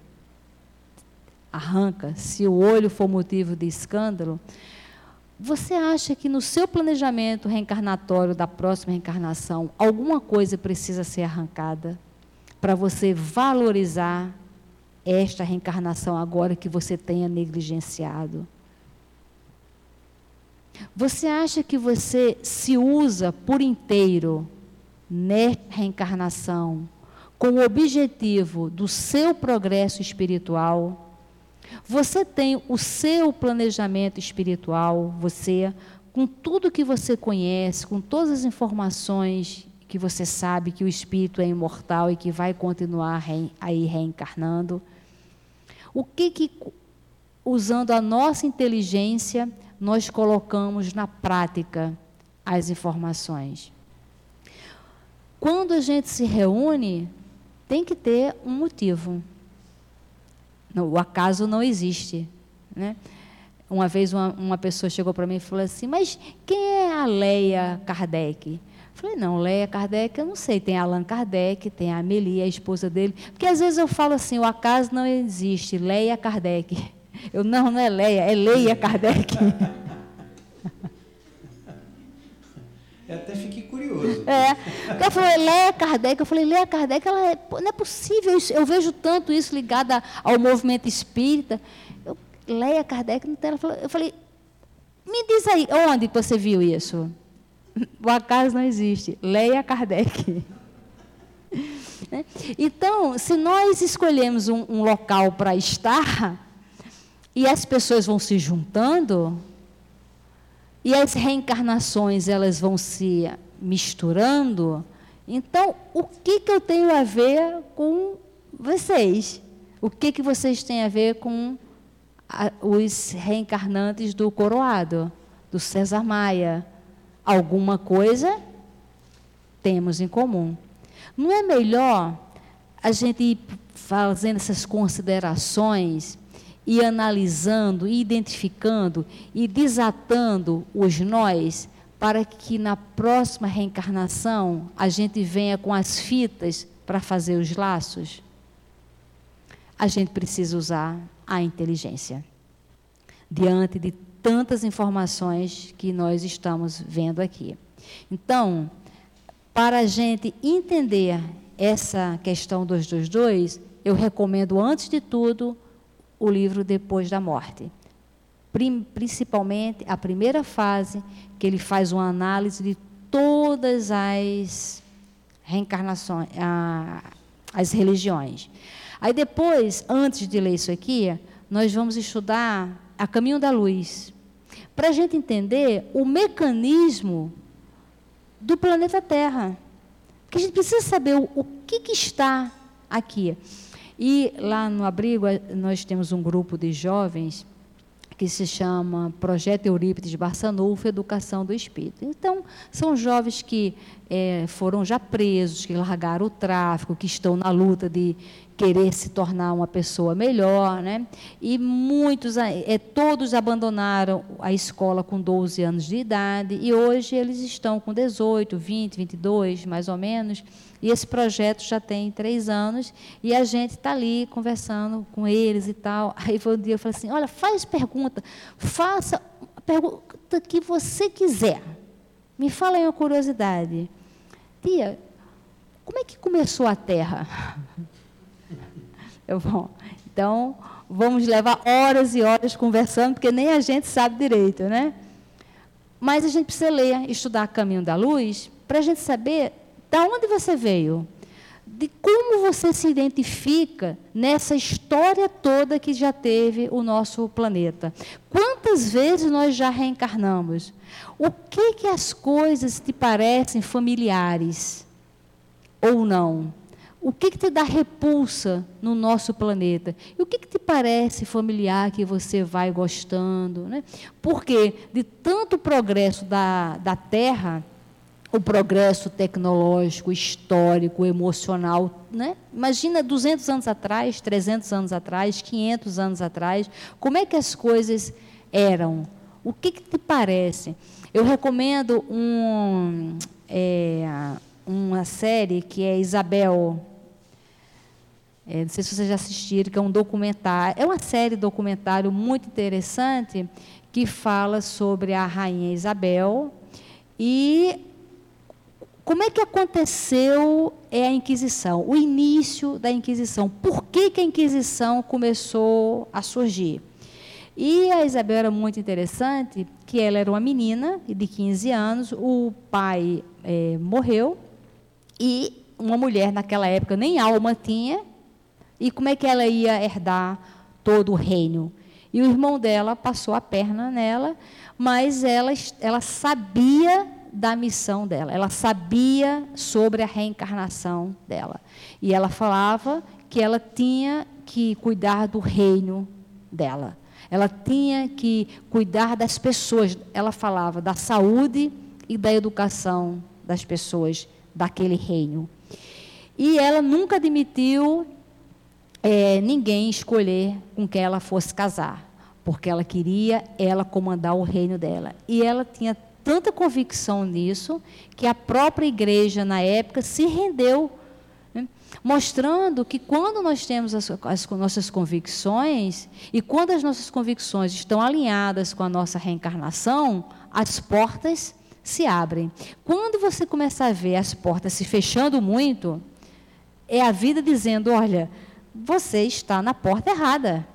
arranca. Se o olho for motivo de escândalo, você acha que no seu planejamento reencarnatório da próxima reencarnação, alguma coisa precisa ser arrancada para você valorizar esta reencarnação agora que você tenha negligenciado? Você acha que você se usa por inteiro nesta reencarnação com o objetivo do seu progresso espiritual, você tem o seu planejamento espiritual, você, com tudo que você conhece, com todas as informações que você sabe que o espírito é imortal e que vai continuar aí reencarnando, o que, que usando a nossa inteligência, nós colocamos na prática as informações? Quando a gente se reúne, tem que ter um motivo. o acaso não existe. Né? Uma vez uma, uma pessoa chegou para mim e falou assim, mas quem é a Leia Kardec? Eu falei, não, Leia Kardec, eu não sei. Tem Allan Kardec, tem a Amelie, a esposa dele. Porque às vezes eu falo assim, o acaso não existe, Leia Kardec. Eu, não, não é Leia, é Leia Kardec.
Eu até fiquei curioso.
É. Ela falou, Leia Kardec. Eu falei, Leia Kardec, ela é, não é possível isso. Eu vejo tanto isso ligado ao movimento espírita. Eu, Leia Kardec não tem. Ela falou, eu falei, me diz aí, onde você viu isso? O acaso não existe. Leia Kardec. Né? Então, se nós escolhemos um, um local para estar, e as pessoas vão se juntando, e as reencarnações elas vão se misturando. Então, o que, que eu tenho a ver com vocês? O que, que vocês têm a ver com a, os reencarnantes do coroado, do César Maia? Alguma coisa temos em comum. Não é melhor a gente ir fazendo essas considerações e analisando, e identificando e desatando os nós para que na próxima reencarnação a gente venha com as fitas para fazer os laços? A gente precisa usar a inteligência. Diante de tantas informações que nós estamos vendo aqui. Então, para a gente entender essa questão dos dois dois, eu recomendo antes de tudo o livro Depois da Morte. Principalmente a primeira fase, que ele faz uma análise de todas as reencarnações, as religiões. Aí depois, antes de ler isso aqui, nós vamos estudar a Caminho da Luz, para a gente entender o mecanismo do planeta Terra. Porque a gente precisa saber o, o que, que está aqui. E lá no abrigo nós temos um grupo de jovens que se chama Projeto Eurípides Barçanufo Educação do Espírito. Então, são jovens que é, foram já presos, que largaram o tráfico, que estão na luta de querer se tornar uma pessoa melhor, né? E muitos, é, todos abandonaram a escola com 12 anos de idade e hoje eles estão com 18, 20, 22, mais ou menos. E esse projeto já tem três anos e a gente está ali conversando com eles e tal. Aí foi um dia eu falei assim: olha, faz pergunta, faça a pergunta que você quiser. Me fala aí uma curiosidade. Tia, como é que começou a Terra? Bom, então, vamos levar horas e horas conversando, porque nem a gente sabe direito, né? Mas a gente precisa ler, estudar Caminho da Luz, para a gente saber de onde você veio, de como você se identifica nessa história toda que já teve o nosso planeta. Quantas vezes nós já reencarnamos? O que que as coisas te parecem familiares ou não? O que, que te dá repulsa no nosso planeta? E o que, que te parece familiar que você vai gostando? Né? Porque de tanto progresso da, da Terra, o progresso tecnológico, histórico, emocional, né? Imagina 200 anos atrás, 300 anos atrás, 500 anos atrás, como é que as coisas eram? O que, que te parece? Eu recomendo um, é, uma série que é Isabel é, não sei se vocês já assistiram, que é um documentário, é uma série documentário muito interessante que fala sobre a rainha Isabel e como é que aconteceu é a Inquisição, o início da Inquisição. Por que, que a Inquisição começou a surgir? E a Isabel era muito interessante, que ela era uma menina de 15 anos, o pai é, morreu, e uma mulher naquela época nem alma tinha, e como é que ela ia herdar todo o reino? E o irmão dela passou a perna nela, mas ela, ela sabia da missão dela, ela sabia sobre a reencarnação dela. E ela falava que ela tinha que cuidar do reino dela. Ela tinha que cuidar das pessoas. Ela falava da saúde e da educação das pessoas daquele reino. E ela nunca admitiu é, ninguém escolher com quem ela fosse casar, porque ela queria ela comandar o reino dela. E ela tinha tanta convicção nisso que a própria igreja na época se rendeu, né? mostrando que quando nós temos as, as nossas convicções e quando as nossas convicções estão alinhadas com a nossa reencarnação, as portas se abrem. Quando você começa a ver as portas se fechando muito, é a vida dizendo, olha, você está na porta errada.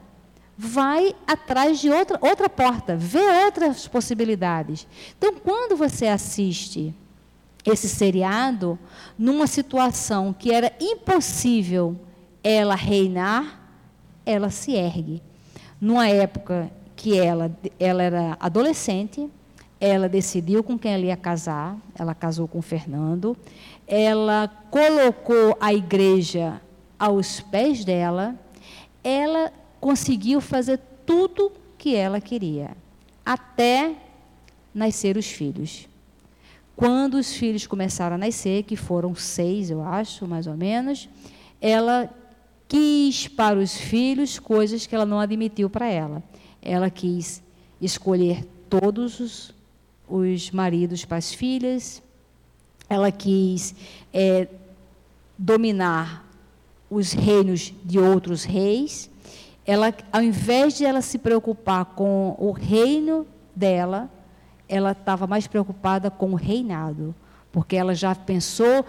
Vai atrás de outra, outra porta, vê outras possibilidades. Então, quando você assiste esse seriado, numa situação que era impossível ela reinar, ela se ergue. Numa época que ela, ela era adolescente, ela decidiu com quem ela ia casar, ela casou com Fernando, ela colocou a igreja aos pés dela, ela conseguiu fazer tudo que ela queria, até nascer os filhos. Quando os filhos começaram a nascer, que foram seis, eu acho, mais ou menos, ela quis para os filhos coisas que ela não admitiu para ela. Ela quis escolher todos os, os maridos para as filhas, ela quis é, dominar os reinos de outros reis. Ela, ao invés de ela se preocupar com o reino dela, ela estava mais preocupada com o reinado, porque ela já pensou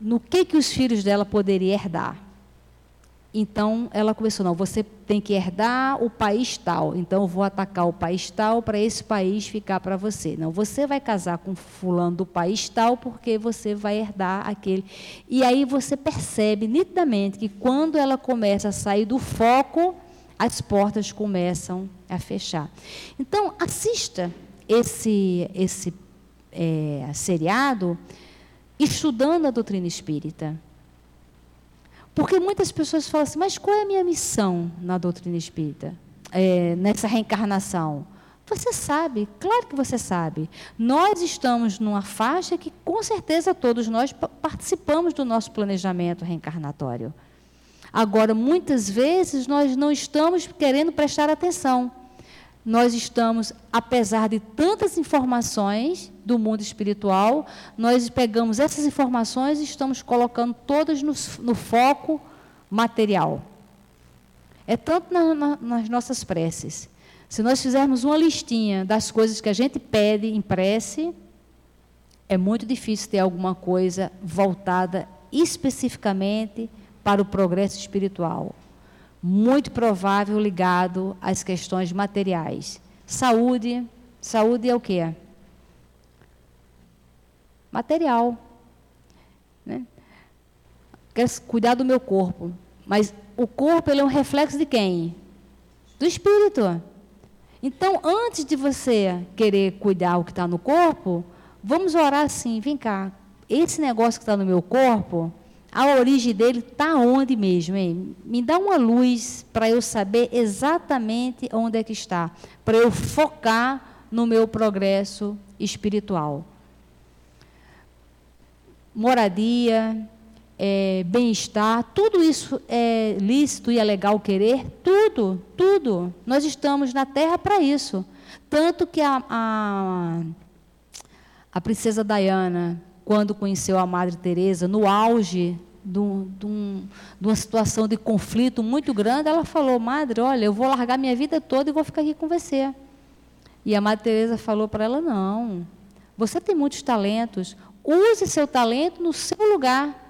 no que que os filhos dela poderiam herdar. Então ela começou, não, você tem que herdar o país tal. Então eu vou atacar o país tal para esse país ficar para você. Não, você vai casar com fulano do país tal porque você vai herdar aquele. E aí você percebe nitidamente que quando ela começa a sair do foco, as portas começam a fechar. Então assista esse esse é, seriado estudando a doutrina espírita. Porque muitas pessoas falam assim, mas qual é a minha missão na doutrina espírita? É, nessa reencarnação? Você sabe, claro que você sabe. Nós estamos numa faixa que, com certeza, todos nós participamos do nosso planejamento reencarnatório. Agora, muitas vezes nós não estamos querendo prestar atenção. Nós estamos, apesar de tantas informações do mundo espiritual, nós pegamos essas informações e estamos colocando todas no, no foco material. É tanto na, na, nas nossas preces. Se nós fizermos uma listinha das coisas que a gente pede em prece, é muito difícil ter alguma coisa voltada especificamente para o progresso espiritual. Muito provável ligado às questões materiais. Saúde, saúde é o quê? Material. Né? Quero cuidar do meu corpo. Mas o corpo ele é um reflexo de quem? Do espírito. Então, antes de você querer cuidar o que está no corpo, vamos orar assim: vem cá, esse negócio que está no meu corpo, a origem dele está onde mesmo? Hein? Me dá uma luz para eu saber exatamente onde é que está, para eu focar no meu progresso espiritual. Moradia, é, bem-estar, tudo isso é lícito e é legal querer? Tudo, tudo. Nós estamos na Terra para isso. Tanto que a, a, a, princesa Diana, quando conheceu a Madre Teresa, no auge de, de, uma situação de conflito muito grande, ela falou, Madre, olha, eu vou largar minha vida toda e vou ficar aqui com você. E a Madre Teresa falou para ela, não, você tem muitos talentos, use seu talento no seu lugar.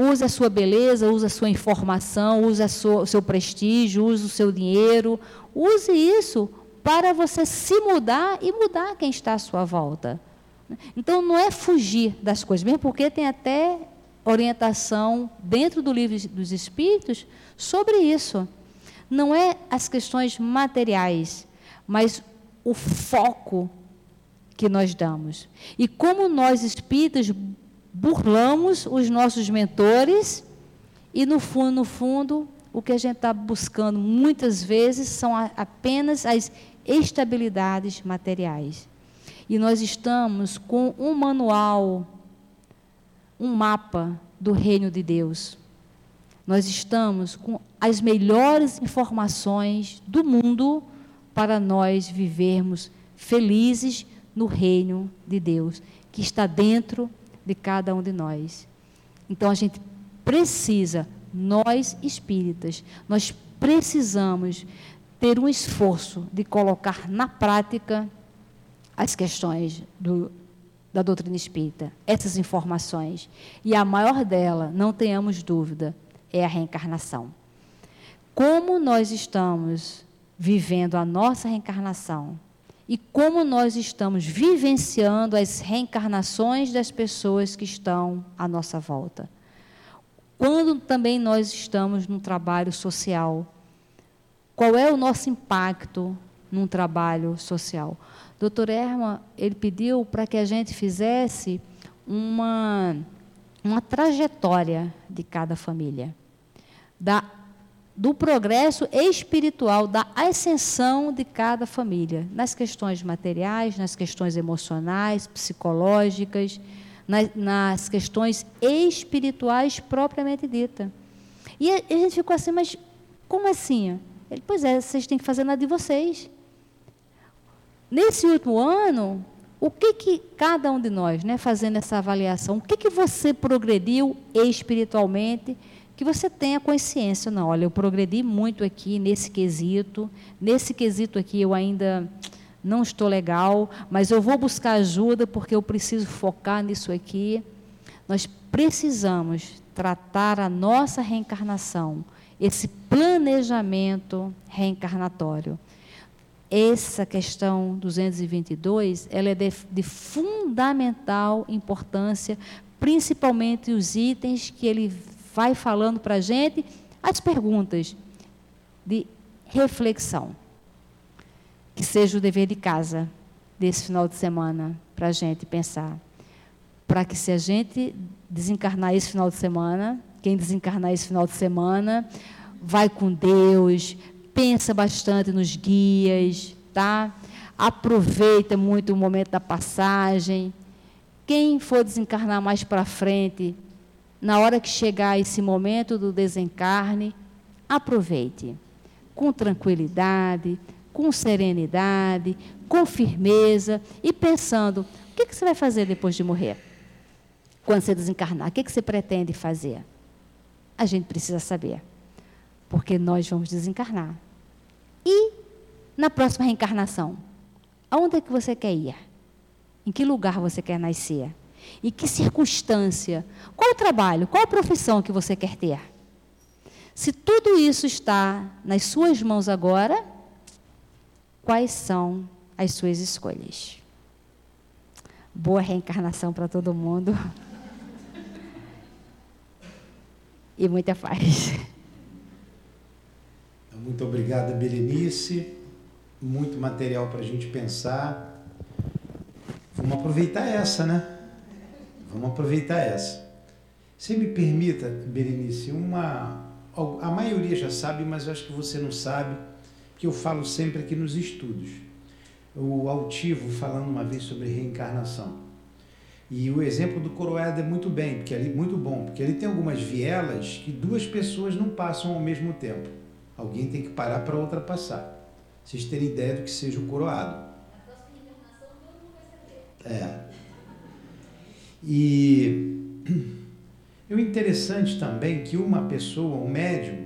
Use a sua beleza, use a sua informação, use o seu prestígio, use o seu dinheiro. Use isso para você se mudar e mudar quem está à sua volta. Então, não é fugir das coisas, mesmo porque tem até orientação dentro do livro dos Espíritos sobre isso. Não é as questões materiais, mas o foco que nós damos. E como nós espíritas burlamos os nossos mentores e, no fundo, no fundo, o que a gente está buscando muitas vezes são apenas as estabilidades materiais. E nós estamos com um manual, um mapa do reino de Deus. Nós estamos com as melhores informações do mundo para nós vivermos felizes no reino de Deus, que está dentro de cada um de nós. Então a gente precisa, nós espíritas, nós precisamos ter um esforço de colocar na prática as questões do, da doutrina espírita, essas informações. E a maior dela, não tenhamos dúvida, é a reencarnação. Como nós estamos vivendo a nossa reencarnação e como nós estamos vivenciando as reencarnações das pessoas que estão à nossa volta. Quando também nós estamos num trabalho social, qual é o nosso impacto num trabalho social? Doutor Erma, ele pediu para que a gente fizesse uma, uma trajetória de cada família, da do progresso espiritual, da ascensão de cada família, nas questões materiais, nas questões emocionais, psicológicas, nas, nas questões espirituais propriamente dita. E a, a gente ficou assim, mas como assim? Ele, pois é, vocês têm que fazer na de vocês. Nesse último ano, o que que cada um de nós, né, fazendo essa avaliação, o que que você progrediu espiritualmente? que você tenha consciência, não, olha, eu progredi muito aqui nesse quesito, nesse quesito aqui eu ainda não estou legal, mas eu vou buscar ajuda porque eu preciso focar nisso aqui. Nós precisamos tratar a nossa reencarnação, esse planejamento reencarnatório. Essa questão 222, ela é de, de fundamental importância, principalmente os itens que ele vai falando para a gente as perguntas de reflexão. Que seja o dever de casa desse final de semana para a gente pensar. Para que se a gente desencarnar esse final de semana, quem desencarnar esse final de semana, vai com Deus, pensa bastante nos guias, tá? Aproveita muito o momento da passagem. Quem for desencarnar mais para frente, na hora que chegar esse momento do desencarne, aproveite com tranquilidade, com serenidade, com firmeza e pensando: o que, você vai fazer depois de morrer? Quando você desencarnar, o que você pretende fazer? A gente precisa saber, porque nós vamos desencarnar. E na próxima reencarnação, aonde é que você quer ir? Em que lugar você quer nascer? Em que circunstância? Qual o trabalho? Qual a profissão que você quer ter? Se tudo isso está nas suas mãos agora, quais são as suas escolhas? Boa reencarnação para todo mundo. E muita paz.
Muito obrigada, Berenice. Muito material para a gente pensar. Vamos aproveitar essa, né? Vamos aproveitar essa. Se me permita, Berenice, uma. A maioria já sabe, mas eu acho que você não sabe, que eu falo sempre aqui nos estudos. O Altivo falando uma vez sobre reencarnação. E o exemplo do coroado é muito bem, porque ali muito bom, porque ele tem algumas vielas que duas pessoas não passam ao mesmo tempo. Alguém tem que parar para outra passar. Vocês terem ideia do que seja o coroado. É. E o interessante também que uma pessoa, um médium,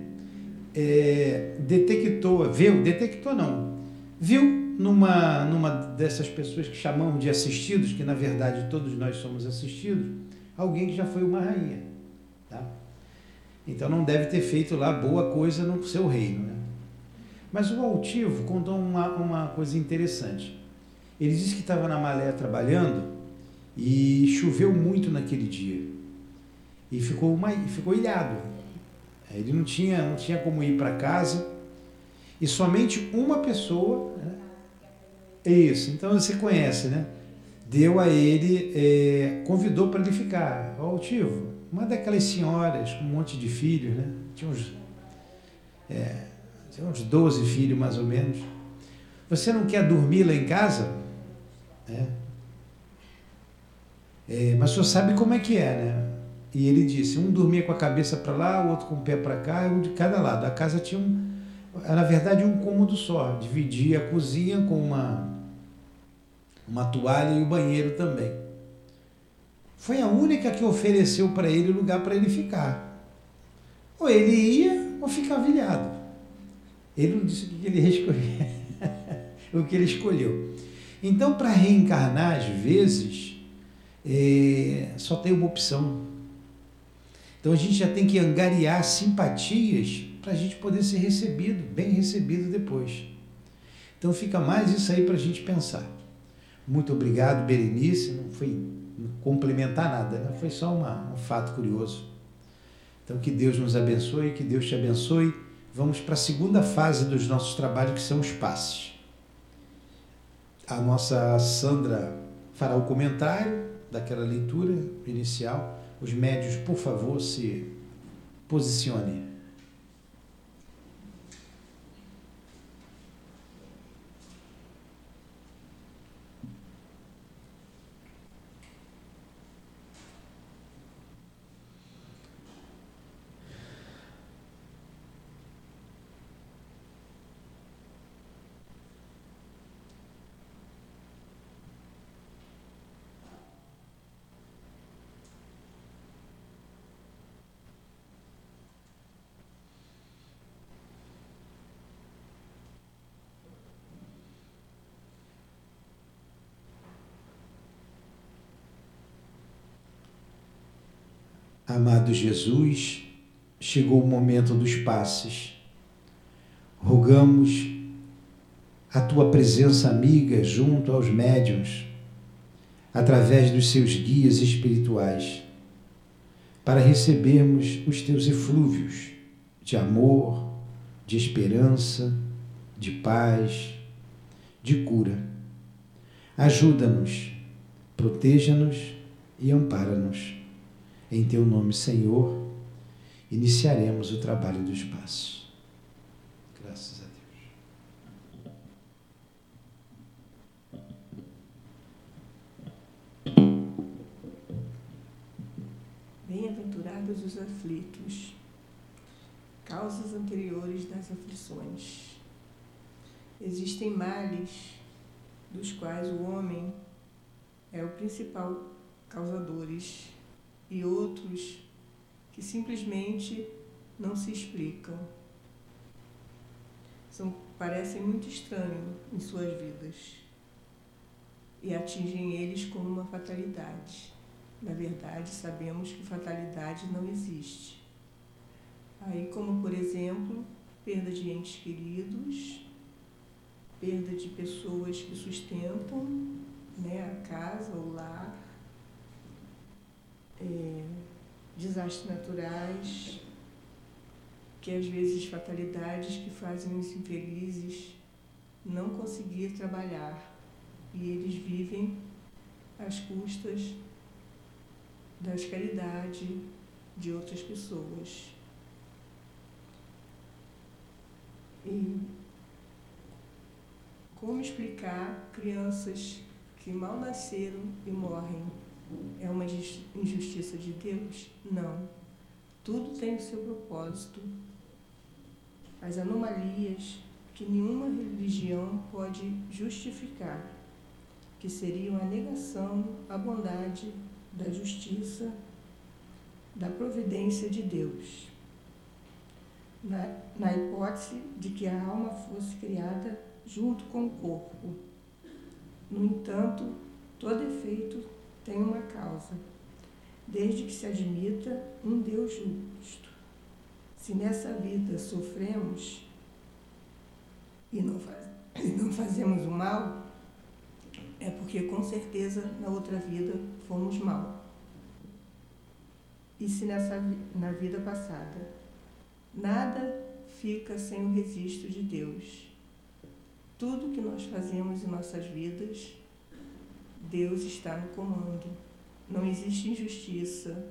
é, detectou, viu, detectou não, viu numa, numa dessas pessoas que chamamos de assistidos, que na verdade todos nós somos assistidos, alguém que já foi uma rainha. Então não deve ter feito lá boa coisa no seu reino. Né? Mas o altivo contou uma, uma coisa interessante. Ele disse que estava na Malé trabalhando e choveu muito naquele dia. E ficou, uma, ficou ilhado. Ele não tinha, não tinha como ir para casa. E somente uma pessoa. Né? Isso, então você conhece, né? Deu a ele, é, convidou para ele ficar. Ó, Altivo, uma daquelas senhoras com um monte de filhos, né? Tinha uns, é, tinha uns 12 filhos mais ou menos. Você não quer dormir lá em casa? É. É, mas senhor sabe como é que é, né? E ele disse: um dormia com a cabeça para lá, o outro com o pé para cá, um de cada lado. A casa tinha um, na verdade, um cômodo só. Dividia a cozinha com uma, uma toalha e o banheiro também. Foi a única que ofereceu para ele lugar para ele ficar. Ou ele ia ou ficava ilhado. Ele não disse o que ele escolheu. o que ele escolheu. Então, para reencarnar, às vezes, é, só tem uma opção. Então a gente já tem que angariar simpatias para a gente poder ser recebido, bem recebido depois. Então fica mais isso aí para a gente pensar. Muito obrigado, Berenice. Não foi complementar nada, né? foi só uma, um fato curioso. Então que Deus nos abençoe, que Deus te abençoe. Vamos para a segunda fase dos nossos trabalhos, que são os passes. A nossa Sandra fará o comentário daquela leitura inicial. Os médios, por favor, se posicionem. Amado Jesus, chegou o momento dos passes. Rogamos a tua presença amiga junto aos médiuns, através dos seus guias espirituais, para recebermos os teus eflúvios de amor, de esperança, de paz, de cura. Ajuda-nos, proteja-nos e ampara-nos em teu nome, Senhor, iniciaremos o trabalho do espaço. Graças a
Deus. Bem-aventurados os aflitos, causas anteriores das aflições. Existem males dos quais o homem é o principal causadores e outros que simplesmente não se explicam. São, parecem muito estranhos em suas vidas e atingem eles como uma fatalidade. Na verdade, sabemos que fatalidade não existe. Aí, como por exemplo, perda de entes queridos, perda de pessoas que sustentam né, a casa, o lar, é, desastres naturais, que às vezes fatalidades que fazem os infelizes não conseguir trabalhar e eles vivem às custas das caridades de outras pessoas. E como explicar crianças que mal nasceram e morrem? É uma injustiça de Deus? Não. Tudo tem o seu propósito. As anomalias que nenhuma religião pode justificar, que seriam a negação à bondade, da justiça, da providência de Deus. Na, na hipótese de que a alma fosse criada junto com o corpo. No entanto, todo efeito tem uma causa, desde que se admita um Deus justo. Se nessa vida sofremos e não, faz, e não fazemos o mal, é porque com certeza na outra vida fomos mal. E se nessa na vida passada nada fica sem o registro de Deus tudo que nós fazemos em nossas vidas, Deus está no comando. Não existe injustiça.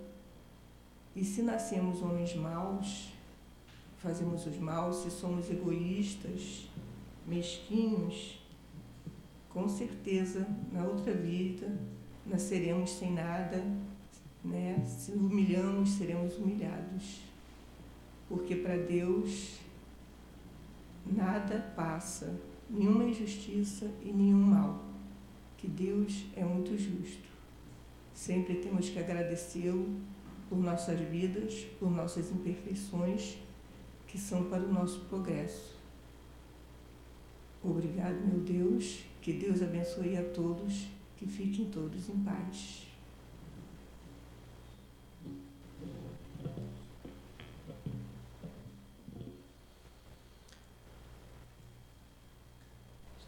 E se nascemos homens maus, fazemos os maus, se somos egoístas, mesquinhos, com certeza na outra vida nasceremos sem nada, né? Se humilhamos, seremos humilhados. Porque para Deus nada passa nenhuma injustiça e nenhum mal, que Deus é muito justo. Sempre temos que agradecê-lo por nossas vidas, por nossas imperfeições, que são para o nosso progresso. Obrigado, meu Deus, que Deus abençoe a todos, que fiquem todos em paz.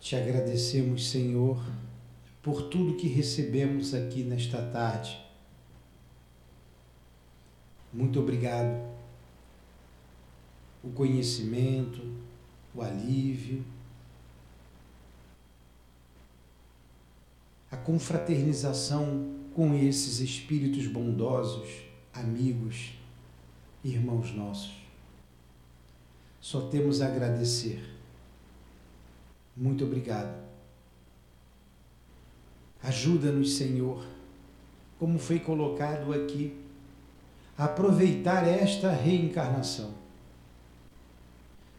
Te agradecemos, Senhor, por tudo que recebemos aqui nesta tarde. Muito obrigado. O conhecimento, o alívio, a confraternização com esses espíritos bondosos, amigos, irmãos nossos. Só temos a agradecer muito obrigado. Ajuda-nos, Senhor, como foi colocado aqui, a aproveitar esta reencarnação.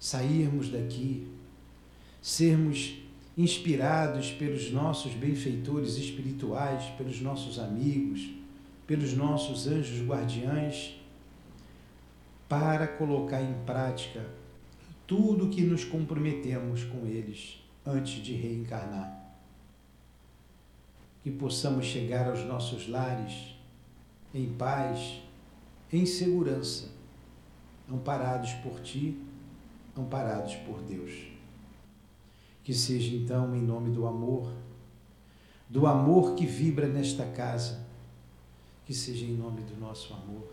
Sairmos daqui, sermos inspirados pelos nossos benfeitores espirituais, pelos nossos amigos, pelos nossos anjos guardiães, para colocar em prática tudo que nos comprometemos com eles antes de reencarnar. Que possamos chegar aos nossos lares em paz, em segurança, amparados por Ti, amparados por Deus. Que seja então em nome do amor, do amor que vibra nesta casa, que seja em nome do nosso amor,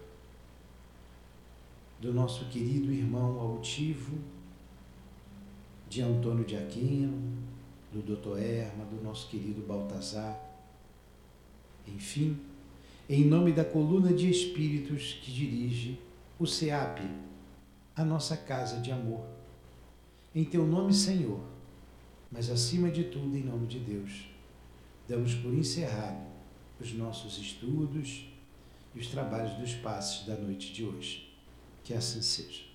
do nosso querido irmão altivo, de Antônio de Aquino, do Dr. Erma, do nosso querido Baltazar. Enfim, em nome da coluna de espíritos que dirige o SEAP, a nossa casa de amor. Em teu nome, Senhor, mas acima de tudo, em nome de Deus, damos por encerrado os nossos estudos e os trabalhos dos passes da noite de hoje. Que assim seja.